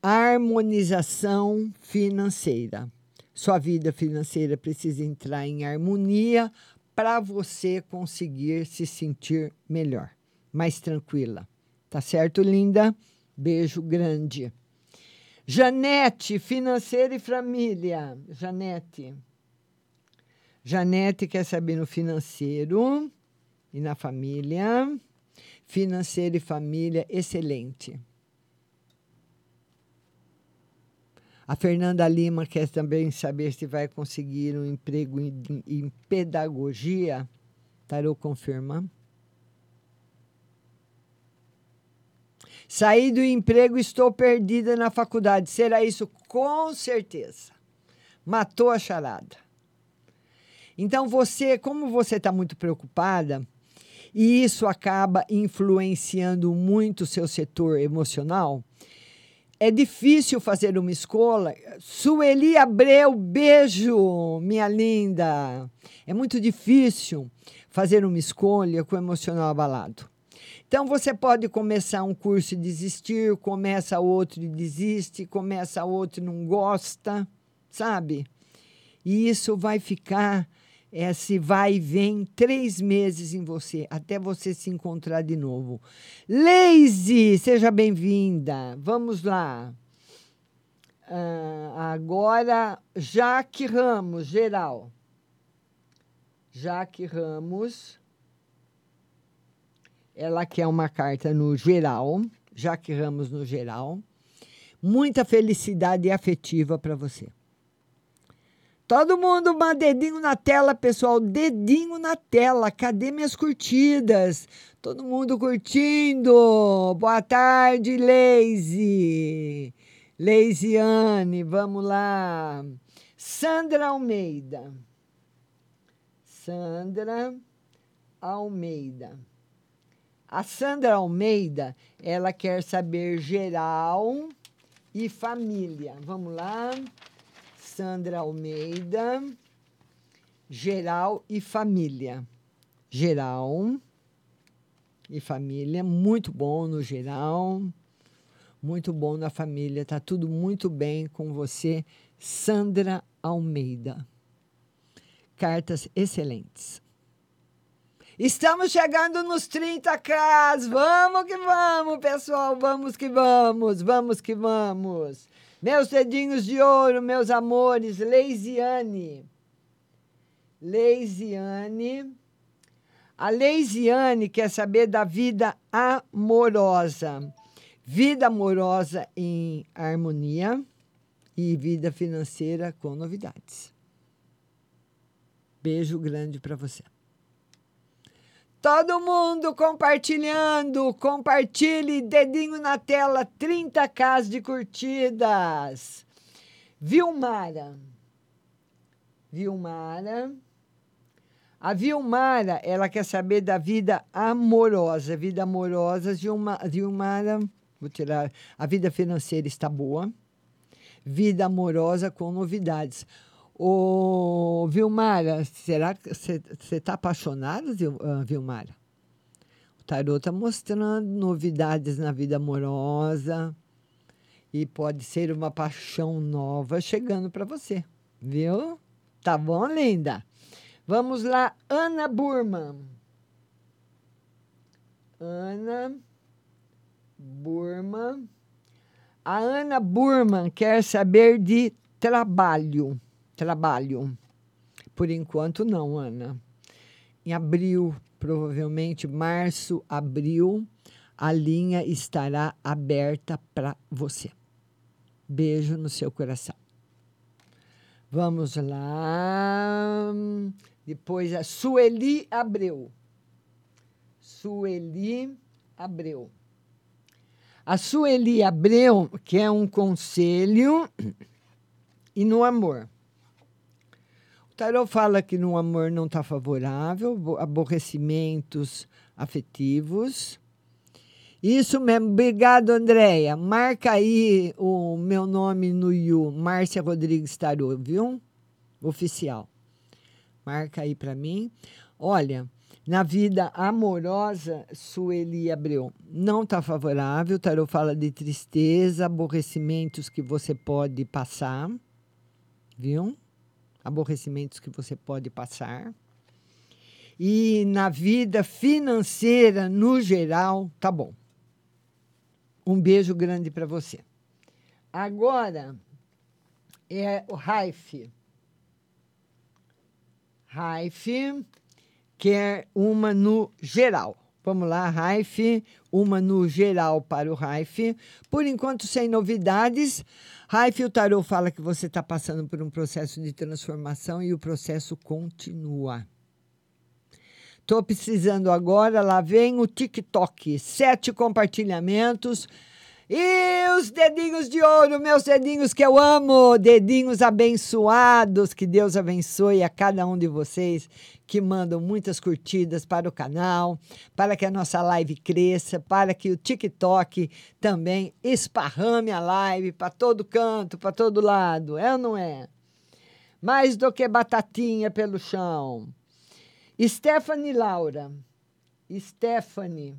harmonização financeira. Sua vida financeira precisa entrar em harmonia para você conseguir se sentir melhor, mais tranquila. Tá certo, linda? Beijo grande. Janete, financeira e família. Janete. Janete quer saber no financeiro e na família. Financeiro e família, excelente. A Fernanda Lima quer também saber se vai conseguir um emprego em, em pedagogia. Tarô confirma. Saí do emprego, estou perdida na faculdade. Será isso? Com certeza. Matou a charada. Então, você, como você está muito preocupada, e isso acaba influenciando muito o seu setor emocional. É difícil fazer uma escola. Sueli Abreu, beijo, minha linda. É muito difícil fazer uma escolha com o emocional abalado. Então você pode começar um curso e desistir, começa outro e desiste, começa outro e não gosta, sabe? E isso vai ficar esse vai e vem três meses em você, até você se encontrar de novo. Lazy, seja bem-vinda. Vamos lá. Ah, agora, Jaque Ramos, geral. Jaque Ramos. Ela quer uma carta no geral. Jaque Ramos no geral. Muita felicidade afetiva para você. Todo mundo, um dedinho na tela, pessoal. Dedinho na tela. Cadê minhas curtidas? Todo mundo curtindo. Boa tarde, Leise. Leisiane, vamos lá. Sandra Almeida. Sandra Almeida. A Sandra Almeida, ela quer saber geral e família. Vamos lá. Sandra Almeida, geral e família. Geral e família, muito bom no geral, muito bom na família, tá tudo muito bem com você, Sandra Almeida. Cartas excelentes. Estamos chegando nos 30k. Vamos que vamos, pessoal. Vamos que vamos. Vamos que vamos. Meus dedinhos de ouro, meus amores, Leisiane. Leisiane. A Leisiane quer saber da vida amorosa. Vida amorosa em harmonia e vida financeira com novidades. Beijo grande para você. Todo mundo compartilhando, compartilhe, dedinho na tela, 30k de curtidas. Vilmara. Vilmara. A Vilmara, ela quer saber da vida amorosa. Vida amorosa, Vilma, Vilmara, vou tirar. A vida financeira está boa. Vida amorosa com novidades. Ô, Vilmara, será que você está apaixonada, ah, Vilmara? O tarô está mostrando novidades na vida amorosa e pode ser uma paixão nova chegando para você, viu? Tá bom, linda? Vamos lá, Ana Burman. Ana Burman. A Ana Burman quer saber de trabalho trabalho. Por enquanto, não, Ana. Em abril, provavelmente março, abril, a linha estará aberta para você. Beijo no seu coração. Vamos lá. Depois a Sueli Abreu. Sueli Abreu. A Sueli Abreu quer um conselho e no amor tarot fala que no amor não está favorável, aborrecimentos afetivos. Isso mesmo. Obrigado, Andréia. Marca aí o meu nome no You, Márcia Rodrigues Tarô, viu? Oficial. Marca aí para mim. Olha, na vida amorosa, Sueli Abreu não está favorável. Tarô fala de tristeza, aborrecimentos que você pode passar, viu? Aborrecimentos que você pode passar. E na vida financeira, no geral, tá bom. Um beijo grande para você. Agora é o Raif. Raif quer uma no geral. Vamos lá, Raif, uma no geral para o Raif. Por enquanto, sem novidades. Raif, o Tarot fala que você está passando por um processo de transformação e o processo continua. Estou precisando agora, lá vem o TikTok. Sete compartilhamentos. E os dedinhos de ouro, meus dedinhos que eu amo, dedinhos abençoados, que Deus abençoe a cada um de vocês que mandam muitas curtidas para o canal, para que a nossa live cresça, para que o TikTok também esparrame a live para todo canto, para todo lado, é ou não é? Mais do que batatinha pelo chão. Stephanie Laura. Stephanie.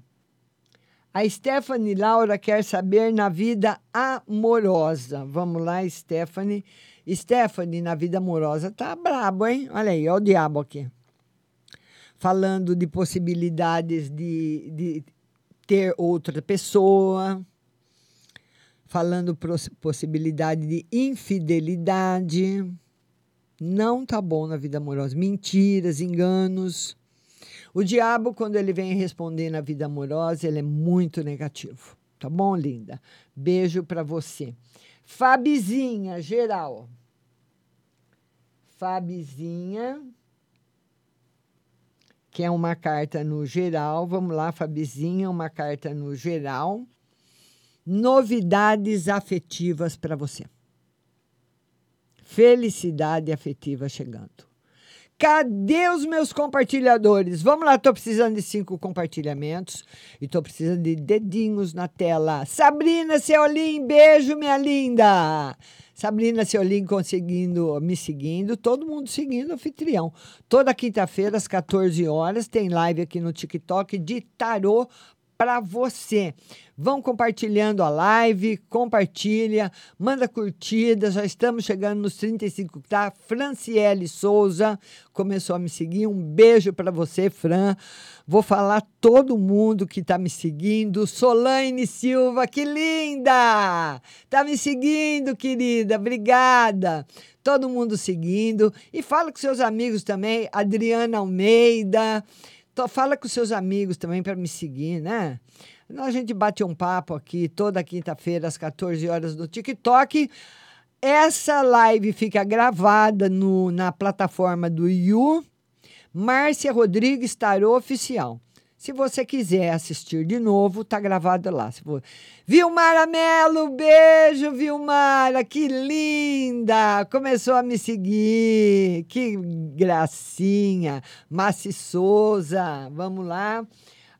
A Stephanie Laura quer saber na vida amorosa. Vamos lá, Stephanie. Stephanie, na vida amorosa, tá brabo, hein? Olha aí, olha o diabo aqui. Falando de possibilidades de, de ter outra pessoa. Falando possibilidade de infidelidade. Não tá bom na vida amorosa. Mentiras, enganos. O diabo, quando ele vem responder na vida amorosa, ele é muito negativo. Tá bom, linda? Beijo para você. Fabizinha, geral. Fabizinha, que é uma carta no geral. Vamos lá, Fabizinha, uma carta no geral. Novidades afetivas para você. Felicidade afetiva chegando. Cadê os meus compartilhadores? Vamos lá, estou precisando de cinco compartilhamentos e estou precisando de dedinhos na tela. Sabrina Seolim, beijo, minha linda. Sabrina Seolim conseguindo, me seguindo, todo mundo seguindo o anfitrião. Toda quinta-feira, às 14 horas, tem live aqui no TikTok de tarô para você. Vão compartilhando a live, compartilha, manda curtida. Já estamos chegando nos 35, tá? Franciele Souza começou a me seguir. Um beijo para você, Fran. Vou falar todo mundo que está me seguindo. Solane Silva, que linda! Tá me seguindo, querida. Obrigada. Todo mundo seguindo. E fala com seus amigos também. Adriana Almeida. Fala com seus amigos também para me seguir, né? A gente bate um papo aqui toda quinta-feira, às 14 horas, no TikTok. Essa live fica gravada no, na plataforma do You. Márcia Rodrigues Tarô Oficial. Se você quiser assistir de novo, tá gravado lá. Se for... Vilmara Melo, beijo, Vilmara, que linda! Começou a me seguir, que gracinha. Massi Souza, vamos lá.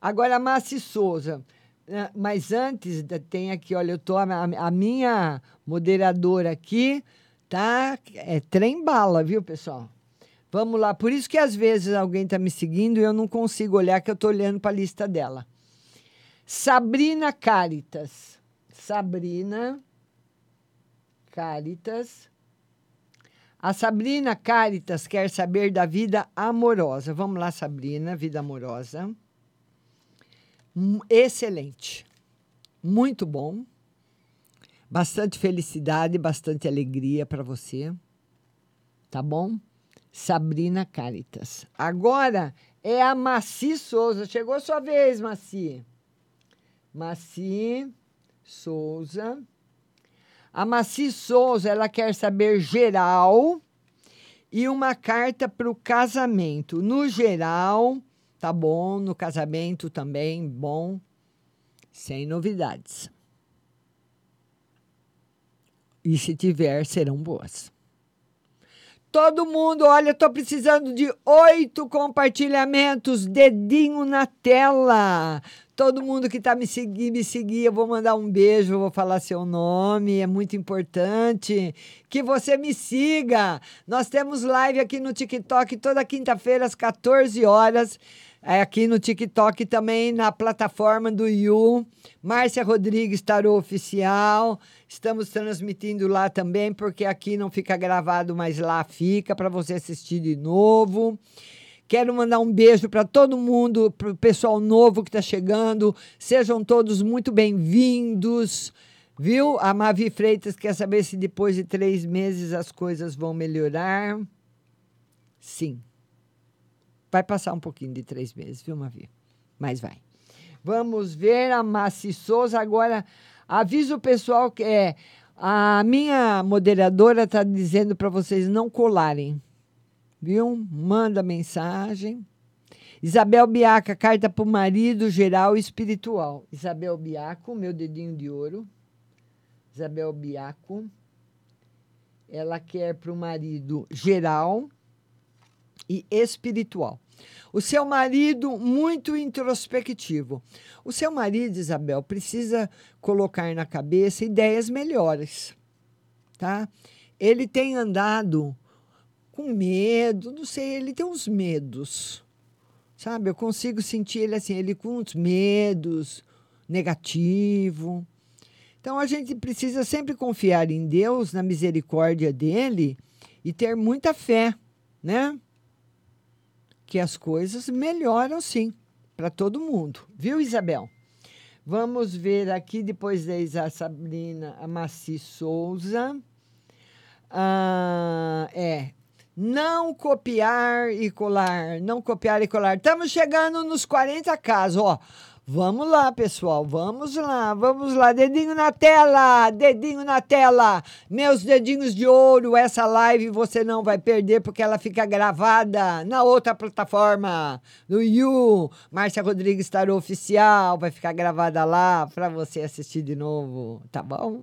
Agora, Massi Souza. Ah, mas antes, tem aqui, olha, eu tô, a, a minha moderadora aqui tá é trem bala, viu, pessoal? Vamos lá. Por isso que às vezes alguém está me seguindo e eu não consigo olhar, que eu estou olhando para a lista dela. Sabrina Caritas. Sabrina Caritas. A Sabrina Caritas quer saber da vida amorosa. Vamos lá, Sabrina, vida amorosa. Excelente. Muito bom. Bastante felicidade, bastante alegria para você. Tá bom? Sabrina Caritas. Agora é a Maci Souza. Chegou a sua vez, Maci. Maci Souza. A Maci Souza, ela quer saber geral e uma carta para o casamento. No geral, Tá bom, no casamento também, bom, sem novidades. E se tiver, serão boas. Todo mundo, olha, estou precisando de oito compartilhamentos, dedinho na tela. Todo mundo que está me seguindo, me seguir, eu vou mandar um beijo, vou falar seu nome, é muito importante que você me siga. Nós temos live aqui no TikTok toda quinta-feira às 14 horas. É aqui no TikTok também, na plataforma do You. Márcia Rodrigues Tarô Oficial. Estamos transmitindo lá também, porque aqui não fica gravado, mas lá fica para você assistir de novo. Quero mandar um beijo para todo mundo, para o pessoal novo que está chegando. Sejam todos muito bem-vindos. Viu? A Mavi Freitas quer saber se depois de três meses as coisas vão melhorar. Sim. Vai passar um pouquinho de três meses, viu, Mavi? Mas vai. Vamos ver a Massi Souza. Agora, aviso o pessoal que é. A minha moderadora está dizendo para vocês não colarem. Viu? Manda mensagem. Isabel Biaca, carta para o marido geral espiritual. Isabel Biaco, meu dedinho de ouro. Isabel Biaco. Ela quer para o marido geral e espiritual. O seu marido muito introspectivo. O seu marido, Isabel, precisa colocar na cabeça ideias melhores, tá? Ele tem andado com medo, não sei, ele tem uns medos. Sabe? Eu consigo sentir ele assim, ele com uns medos, negativo. Então a gente precisa sempre confiar em Deus, na misericórdia dele e ter muita fé, né? Que as coisas melhoram sim para todo mundo, viu, Isabel? Vamos ver aqui depois da Isa Sabrina, a Maci Souza. Ah, é. Não copiar e colar. Não copiar e colar. Estamos chegando nos 40 casos, ó. Vamos lá, pessoal. Vamos lá, vamos lá. Dedinho na tela, dedinho na tela. Meus dedinhos de ouro. Essa live você não vai perder porque ela fica gravada na outra plataforma, no You. Márcia Rodrigues Tarô Oficial. Vai ficar gravada lá para você assistir de novo, tá bom?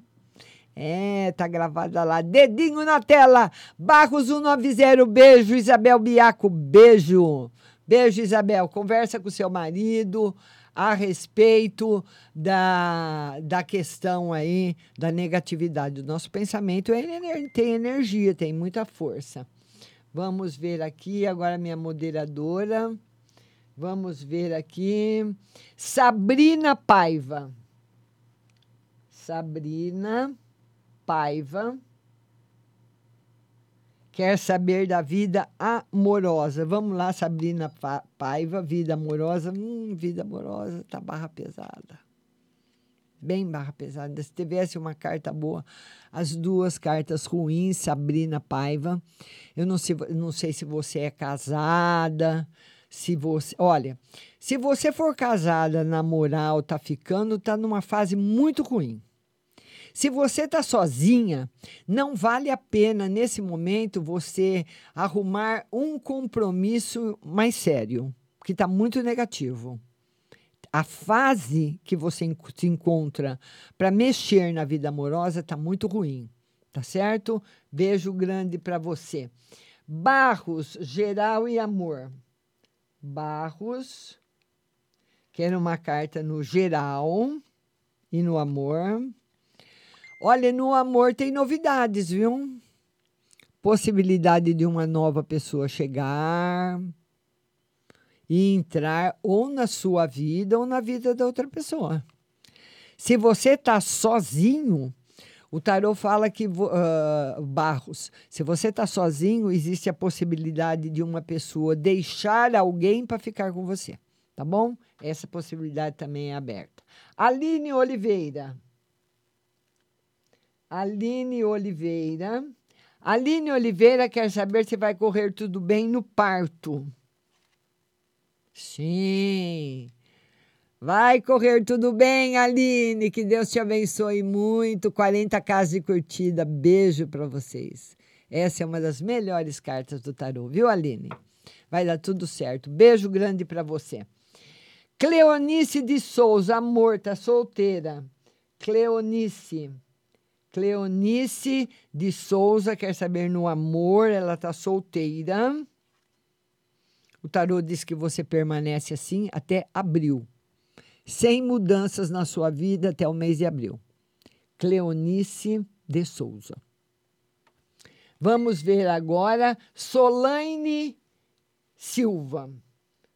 É, tá gravada lá. Dedinho na tela. Barros 190. Beijo, Isabel Biaco. Beijo. Beijo, Isabel. Conversa com seu marido a respeito da, da questão aí da negatividade. O nosso pensamento é, tem energia, tem muita força. Vamos ver aqui agora minha moderadora. Vamos ver aqui. Sabrina Paiva. Sabrina Paiva quer saber da vida amorosa. Vamos lá, Sabrina Paiva, vida amorosa. Hum, vida amorosa, tá barra pesada. Bem barra pesada. Se tivesse uma carta boa, as duas cartas ruins, Sabrina Paiva. Eu não sei, não sei se você é casada, se você. Olha, se você for casada, na moral, tá ficando, tá numa fase muito ruim. Se você está sozinha, não vale a pena nesse momento você arrumar um compromisso mais sério, que está muito negativo. A fase que você se encontra para mexer na vida amorosa está muito ruim, tá certo? Beijo grande para você. Barros, geral e amor. Barros, quero uma carta no geral e no amor. Olha, no amor tem novidades, viu? Possibilidade de uma nova pessoa chegar e entrar ou na sua vida ou na vida da outra pessoa. Se você está sozinho, o tarô fala que uh, Barros, se você está sozinho, existe a possibilidade de uma pessoa deixar alguém para ficar com você, tá bom? Essa possibilidade também é aberta. Aline Oliveira. Aline Oliveira. Aline Oliveira quer saber se vai correr tudo bem no parto. Sim. Vai correr tudo bem, Aline. Que Deus te abençoe muito. 40 casas de curtida. Beijo para vocês. Essa é uma das melhores cartas do tarô, viu, Aline? Vai dar tudo certo. Beijo grande para você. Cleonice de Souza, amor, tá solteira. Cleonice. Cleonice de Souza quer saber no amor, ela está solteira. O tarô diz que você permanece assim até abril, sem mudanças na sua vida até o mês de abril. Cleonice de Souza. Vamos ver agora Solaine Silva.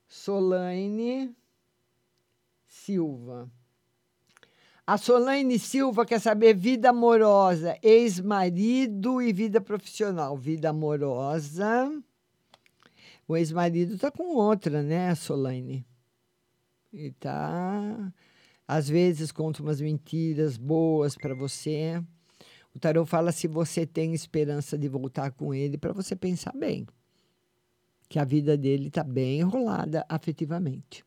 Solaine Silva. A Solane Silva quer saber vida amorosa, ex-marido e vida profissional. Vida amorosa. O ex-marido está com outra, né, Solane? E tá. Às vezes conta umas mentiras boas para você. O tarot fala se você tem esperança de voltar com ele para você pensar bem. Que a vida dele está bem enrolada afetivamente.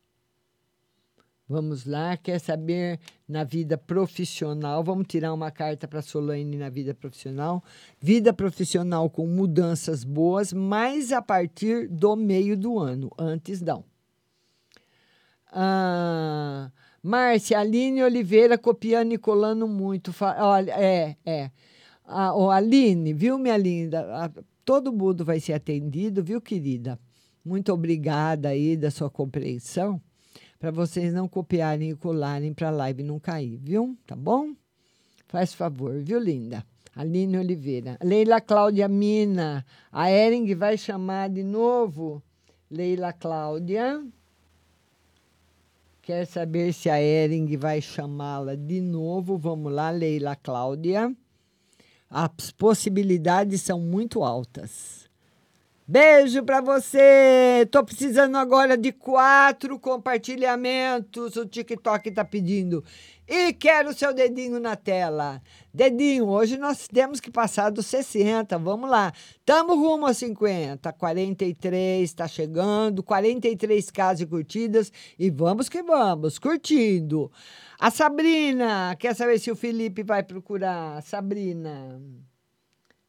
Vamos lá, quer saber na vida profissional? Vamos tirar uma carta para Solane na vida profissional. Vida profissional com mudanças boas, mas a partir do meio do ano. Antes não. Ah, Márcia, Aline Oliveira copiando e colando muito. Olha, é, é. A, Aline, viu, minha linda? A- todo mundo vai ser atendido, viu, querida? Muito obrigada aí da sua compreensão. Para vocês não copiarem e colarem para a live não cair, viu? Tá bom? Faz favor, viu, linda? Aline Oliveira. Leila Cláudia Mina. A Ering vai chamar de novo. Leila Cláudia. Quer saber se a Ering vai chamá-la de novo? Vamos lá, Leila Cláudia. As possibilidades são muito altas. Beijo para você. Tô precisando agora de quatro compartilhamentos. O TikTok tá pedindo. E quero o seu dedinho na tela. Dedinho, hoje nós temos que passar dos 60. Vamos lá. Tamo rumo a 50. 43 está chegando. 43 casas curtidas. E vamos que vamos. Curtindo. A Sabrina. Quer saber se o Felipe vai procurar? Sabrina.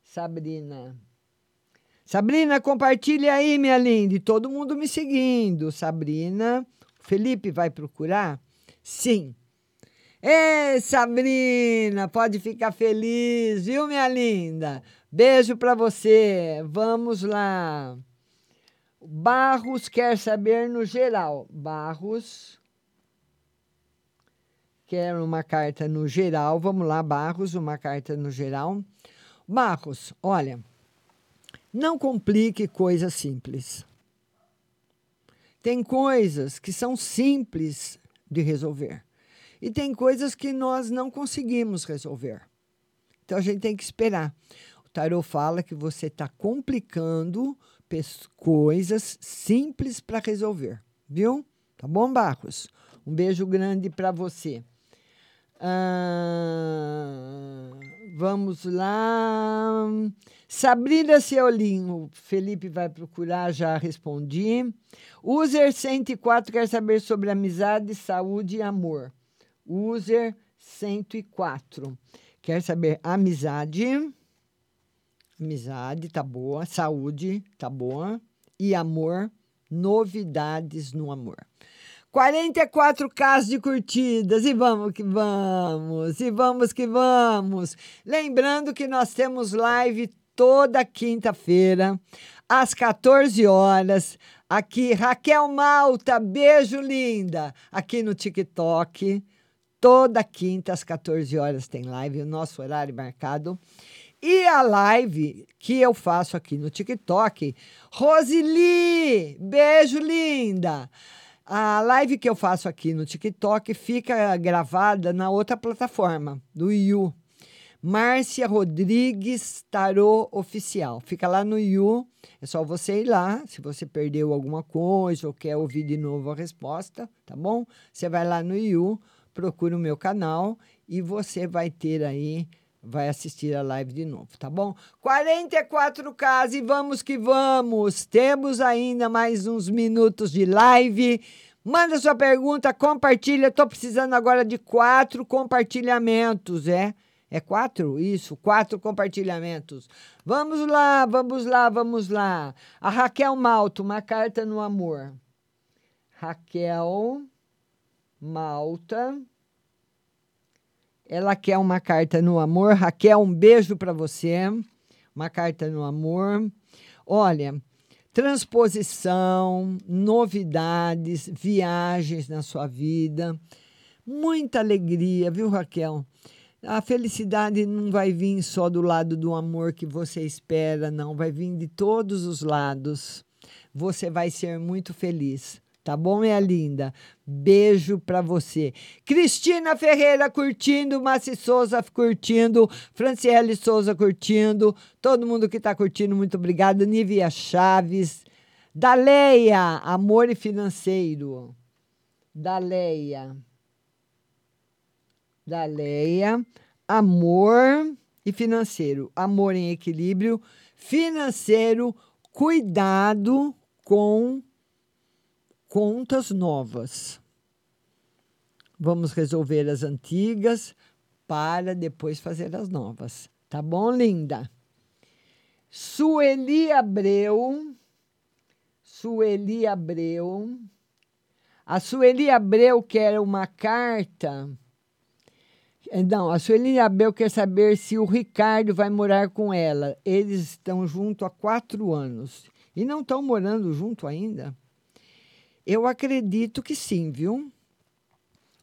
Sabrina. Sabrina, compartilha aí, minha linda. E todo mundo me seguindo. Sabrina. Felipe vai procurar? Sim. Ei, Sabrina, pode ficar feliz, viu, minha linda? Beijo para você. Vamos lá. Barros quer saber no geral. Barros quer uma carta no geral. Vamos lá, Barros, uma carta no geral. Barros, olha, não complique coisas simples. Tem coisas que são simples de resolver. E tem coisas que nós não conseguimos resolver. Então a gente tem que esperar. O tarot fala que você está complicando coisas simples para resolver, viu? Tá bom, Barros? Um beijo grande para você. Ah, vamos lá. Sabrina Ceolinho, Felipe vai procurar, já respondi. User 104 quer saber sobre amizade, saúde e amor. User 104 quer saber amizade. Amizade, tá boa. Saúde, tá boa. E amor, novidades no amor. 44 casos de curtidas. E vamos que vamos. E vamos que vamos. Lembrando que nós temos live toda quinta-feira, às 14 horas. Aqui, Raquel Malta, beijo linda. Aqui no TikTok. Toda quinta, às 14 horas, tem live, o nosso horário marcado. E a live que eu faço aqui no TikTok, Roseli, beijo linda. A live que eu faço aqui no TikTok fica gravada na outra plataforma, do Yu. Márcia Rodrigues Tarô Oficial. Fica lá no Yu. É só você ir lá. Se você perdeu alguma coisa ou quer ouvir de novo a resposta, tá bom? Você vai lá no Yu, procura o meu canal e você vai ter aí vai assistir a live de novo, tá bom? 44 casas e vamos que vamos. Temos ainda mais uns minutos de live. Manda sua pergunta, compartilha. Tô precisando agora de quatro compartilhamentos, é? É quatro? Isso, quatro compartilhamentos. Vamos lá, vamos lá, vamos lá. A Raquel Malto, uma carta no amor. Raquel Malta. Ela quer uma carta no amor. Raquel, um beijo para você. Uma carta no amor. Olha, transposição, novidades, viagens na sua vida. Muita alegria, viu, Raquel? A felicidade não vai vir só do lado do amor que você espera, não. Vai vir de todos os lados. Você vai ser muito feliz. Tá bom, minha linda? Beijo pra você. Cristina Ferreira curtindo, Massi Souza curtindo, Franciele Souza curtindo, todo mundo que tá curtindo, muito obrigado. Nívia Chaves, Daleia, Amor e Financeiro. Daleia. Daleia, Amor e Financeiro. Amor em equilíbrio, financeiro, cuidado com contas novas. Vamos resolver as antigas para depois fazer as novas. Tá bom, linda? Sueli Abreu. Sueli Abreu. A Sueli Abreu quer uma carta. Eh, Não, a Sueli Abreu quer saber se o Ricardo vai morar com ela. Eles estão juntos há quatro anos. E não estão morando junto ainda? Eu acredito que sim, viu?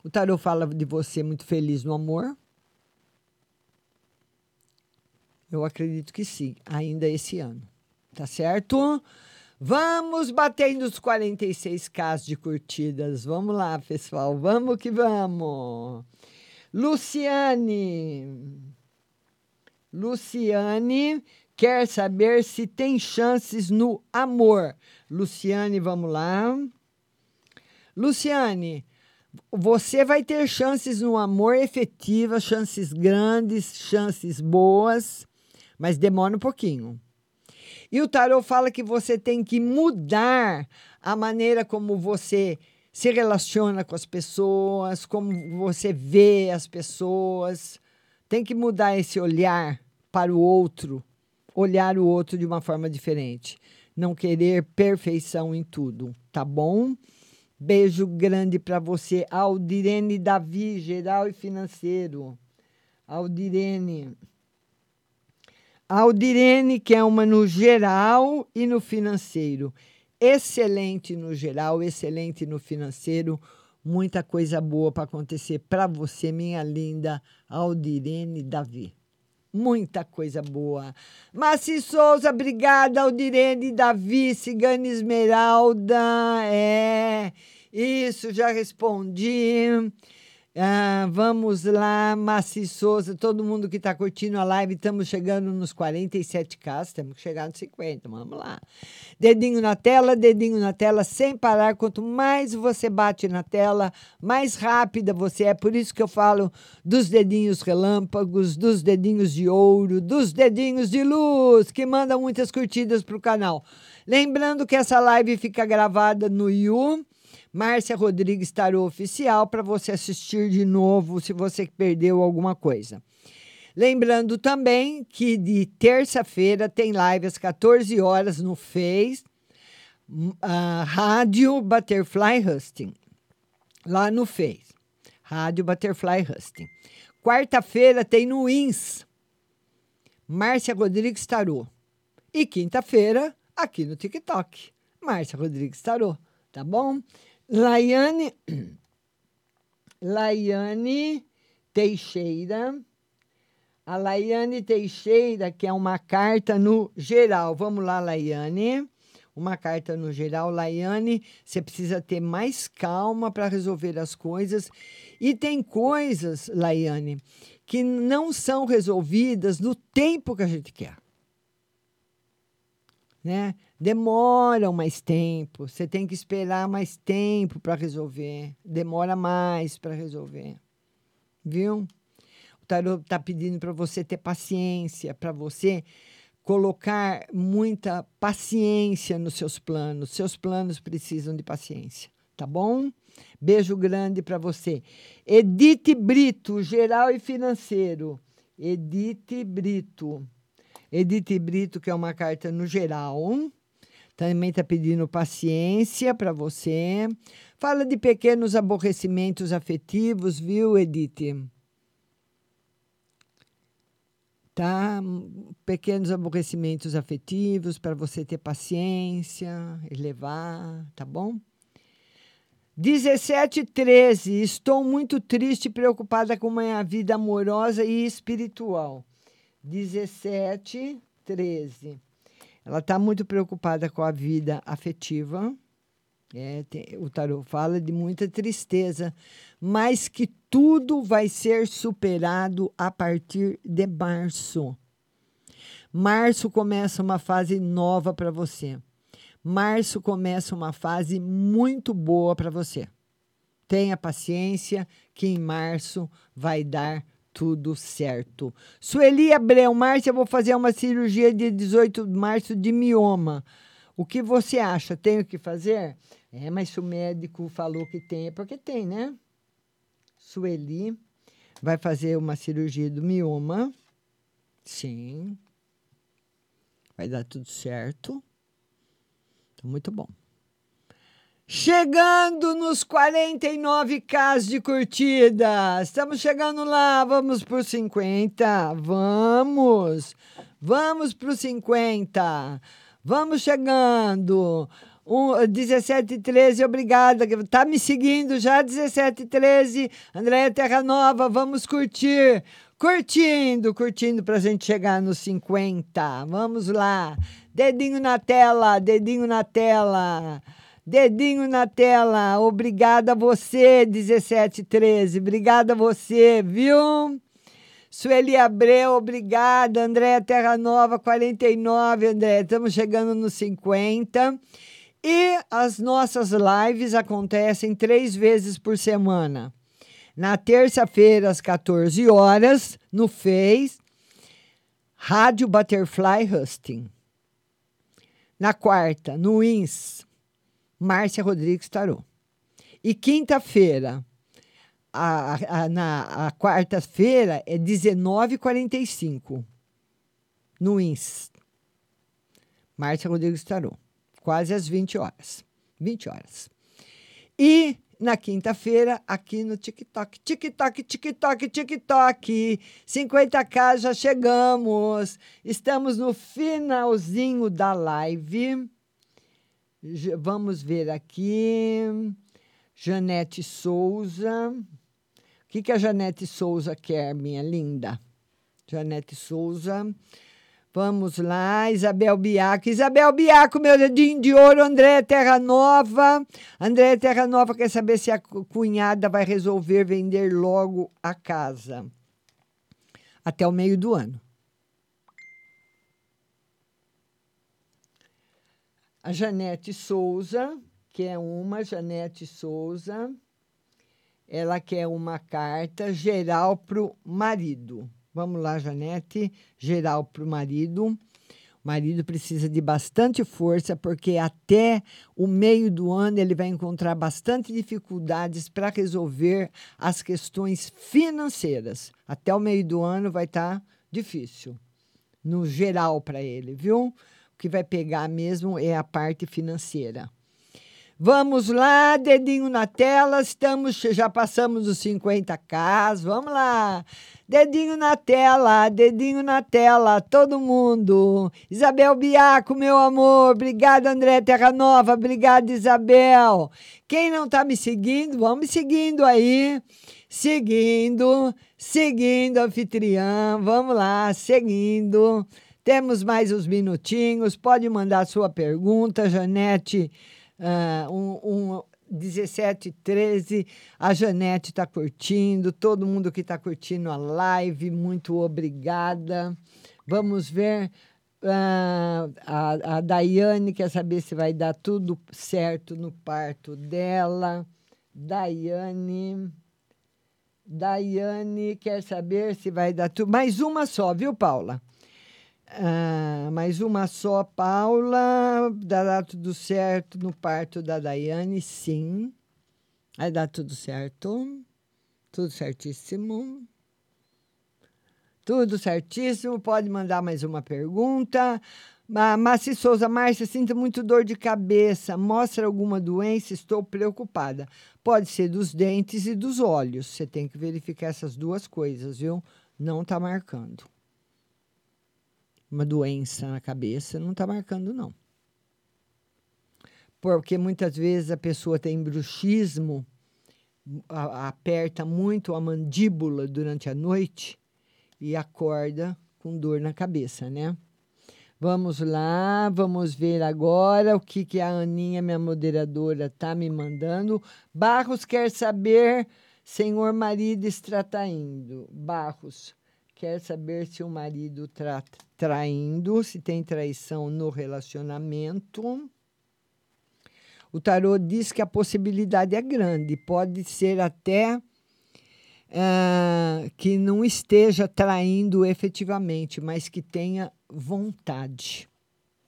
O tarô fala de você muito feliz no amor. Eu acredito que sim, ainda esse ano. Tá certo? Vamos batendo os 46k de curtidas. Vamos lá, pessoal. Vamos que vamos. Luciane. Luciane quer saber se tem chances no amor. Luciane, vamos lá. Luciane, você vai ter chances no amor efetivas, chances grandes, chances boas, mas demora um pouquinho. E o tarot fala que você tem que mudar a maneira como você se relaciona com as pessoas, como você vê as pessoas. Tem que mudar esse olhar para o outro, olhar o outro de uma forma diferente. Não querer perfeição em tudo, tá bom? Beijo grande para você, Aldirene Davi, geral e financeiro. Aldirene. Aldirene, que é uma no geral e no financeiro. Excelente no geral, excelente no financeiro. Muita coisa boa para acontecer para você, minha linda Aldirene Davi. Muita coisa boa. Massi Souza, obrigada, Aldirene Davi, Cigana Esmeralda. É, isso, já respondi. Ah, vamos lá, Massi Souza, todo mundo que está curtindo a live, estamos chegando nos 47k, temos que chegar nos 50, vamos lá. Dedinho na tela, dedinho na tela, sem parar. Quanto mais você bate na tela, mais rápida você é. Por isso que eu falo dos dedinhos relâmpagos, dos dedinhos de ouro, dos dedinhos de luz, que mandam muitas curtidas para o canal. Lembrando que essa live fica gravada no You. Márcia Rodrigues Tarô Oficial para você assistir de novo se você perdeu alguma coisa. Lembrando também que de terça-feira tem live às 14 horas no Face, uh, Rádio Butterfly Husting, lá no Face. Rádio Butterfly Husting. Quarta-feira tem no INS, Márcia Rodrigues Tarô. E quinta-feira, aqui no TikTok, Márcia Rodrigues Tarô, tá bom? Laiane, Laiane Teixeira. A Laiane Teixeira, que é uma carta no geral. Vamos lá, Laiane. Uma carta no geral. Laiane, você precisa ter mais calma para resolver as coisas. E tem coisas, Laiane, que não são resolvidas no tempo que a gente quer. Né? demoram mais tempo. Você tem que esperar mais tempo para resolver. Demora mais para resolver. Viu? O tarot está pedindo para você ter paciência, para você colocar muita paciência nos seus planos. Seus planos precisam de paciência, tá bom? Beijo grande para você. Edith Brito, geral e financeiro. Edith Brito. Edith Brito, que é uma carta no geral. Também está pedindo paciência para você. Fala de pequenos aborrecimentos afetivos, viu, Edith? Tá? Pequenos aborrecimentos afetivos para você ter paciência, elevar, tá bom? 17 13. Estou muito triste e preocupada com minha vida amorosa e espiritual. 17 13. Ela está muito preocupada com a vida afetiva. É, tem, o tarot fala de muita tristeza, mas que tudo vai ser superado a partir de março. Março começa uma fase nova para você. Março começa uma fase muito boa para você. Tenha paciência, que em março vai dar tudo certo. Sueli Abreu, Márcia, vou fazer uma cirurgia de 18 de março de mioma. O que você acha? Tenho que fazer? É, mas se o médico falou que tem, é porque tem, né? Sueli vai fazer uma cirurgia do mioma. Sim. Vai dar tudo certo. Muito bom. Chegando nos 49k de curtida. Estamos chegando lá. Vamos por 50. Vamos. Vamos para os 50. Vamos chegando. Um, 17 13, obrigada. Tá me seguindo já, 17 13. Andréia Terra Nova, vamos curtir. Curtindo, curtindo pra gente chegar nos 50. Vamos lá. Dedinho na tela, dedinho na tela. Dedinho na tela. Obrigada a você, 1713. Obrigada a você, viu? Sueli Abreu, obrigada. Andréia Terra Nova, 49, André. Estamos chegando nos 50. E as nossas lives acontecem três vezes por semana. Na terça-feira, às 14 horas, no Face, Rádio Butterfly Husting. Na quarta, no INS, Márcia Rodrigues Tarô. E quinta-feira, a, a, na a quarta-feira, é 19h45, no INS. Márcia Rodrigues Tarô quase às 20 horas. 20 horas. E na quinta-feira, aqui no TikTok. TikTok, TikTok, TikTok. 50k já chegamos. Estamos no finalzinho da live. Vamos ver aqui. Janete Souza. O que, que a Janete Souza quer, minha linda? Janete Souza. Vamos lá, Isabel Biaco. Isabel Biaco, meu dedinho de ouro, André Terra Nova. André Terra Nova quer saber se a cunhada vai resolver vender logo a casa. Até o meio do ano. A Janete Souza, que é uma, Janete Souza, ela quer uma carta geral para o marido. Vamos lá, Janete. Geral para o marido. O marido precisa de bastante força, porque até o meio do ano ele vai encontrar bastante dificuldades para resolver as questões financeiras. Até o meio do ano vai estar tá difícil, no geral para ele, viu? Que vai pegar mesmo é a parte financeira. Vamos lá, dedinho na tela, estamos, já passamos os 50k, vamos lá. Dedinho na tela, dedinho na tela, todo mundo. Isabel Biaco, meu amor, obrigada André Terra Nova, obrigada Isabel. Quem não está me seguindo, vamos seguindo aí. Seguindo, seguindo anfitriã, vamos lá, seguindo. Temos mais uns minutinhos, pode mandar sua pergunta, Janete uh, um, um 17 13. A Janete está curtindo, todo mundo que está curtindo a live, muito obrigada. Vamos ver. Uh, a, a Daiane quer saber se vai dar tudo certo no parto dela. Daiane. Daiane quer saber se vai dar tudo. Mais uma só, viu, Paula? Ah, mais uma só, Paula. Dará tudo certo no parto da Daiane? Sim. Vai dar tudo certo. Tudo certíssimo. Tudo certíssimo. Pode mandar mais uma pergunta. Massi Souza, Márcia, sinto muito dor de cabeça. Mostra alguma doença? Estou preocupada. Pode ser dos dentes e dos olhos. Você tem que verificar essas duas coisas, viu? Não está marcando uma doença na cabeça, não está marcando, não. Porque muitas vezes a pessoa tem bruxismo, a, aperta muito a mandíbula durante a noite e acorda com dor na cabeça, né? Vamos lá, vamos ver agora o que, que a Aninha, minha moderadora, está me mandando. Barros quer saber, senhor marido está traindo. Barros, quer saber se o marido está traindo, se tem traição no relacionamento. O tarô diz que a possibilidade é grande, pode ser até uh, que não esteja traindo efetivamente, mas que tenha vontade,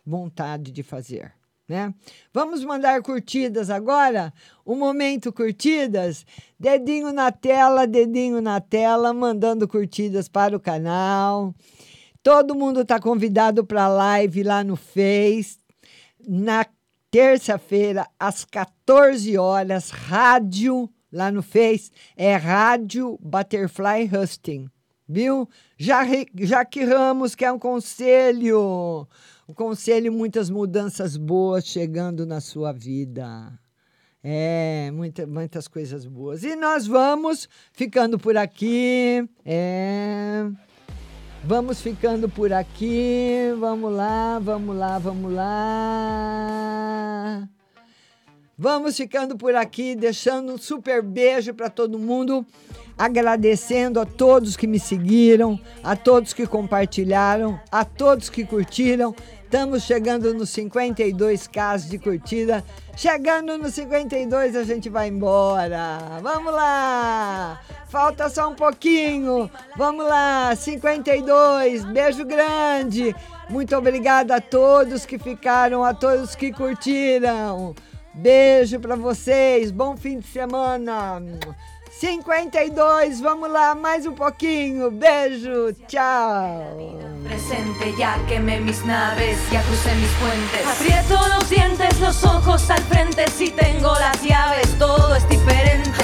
vontade de fazer né? Vamos mandar curtidas agora? O momento curtidas, dedinho na tela, dedinho na tela, mandando curtidas para o canal. Todo mundo está convidado para a live lá no Face. Na terça-feira, às 14 horas, rádio, lá no Face, é Rádio Butterfly Husting, viu? Jaque Ramos, que é um conselho, um conselho, muitas mudanças boas chegando na sua vida. É, muita, muitas coisas boas. E nós vamos ficando por aqui. É. Vamos ficando por aqui. Vamos lá, vamos lá, vamos lá. Vamos ficando por aqui, deixando um super beijo para todo mundo, agradecendo a todos que me seguiram, a todos que compartilharam, a todos que curtiram. Estamos chegando nos 52 casos de curtida. Chegando nos 52, a gente vai embora. Vamos lá! Falta só um pouquinho. Vamos lá, 52. Beijo grande. Muito obrigada a todos que ficaram, a todos que curtiram. Beijo para vocês. Bom fim de semana. 52, vamos lá, mais um pouquinho. Beijo, tchau. Presente, ya quemé mis naves, ya crucé mis puentes. Aprieto los dientes, los ojos al frente. Si tengo las llaves, todo es diferente.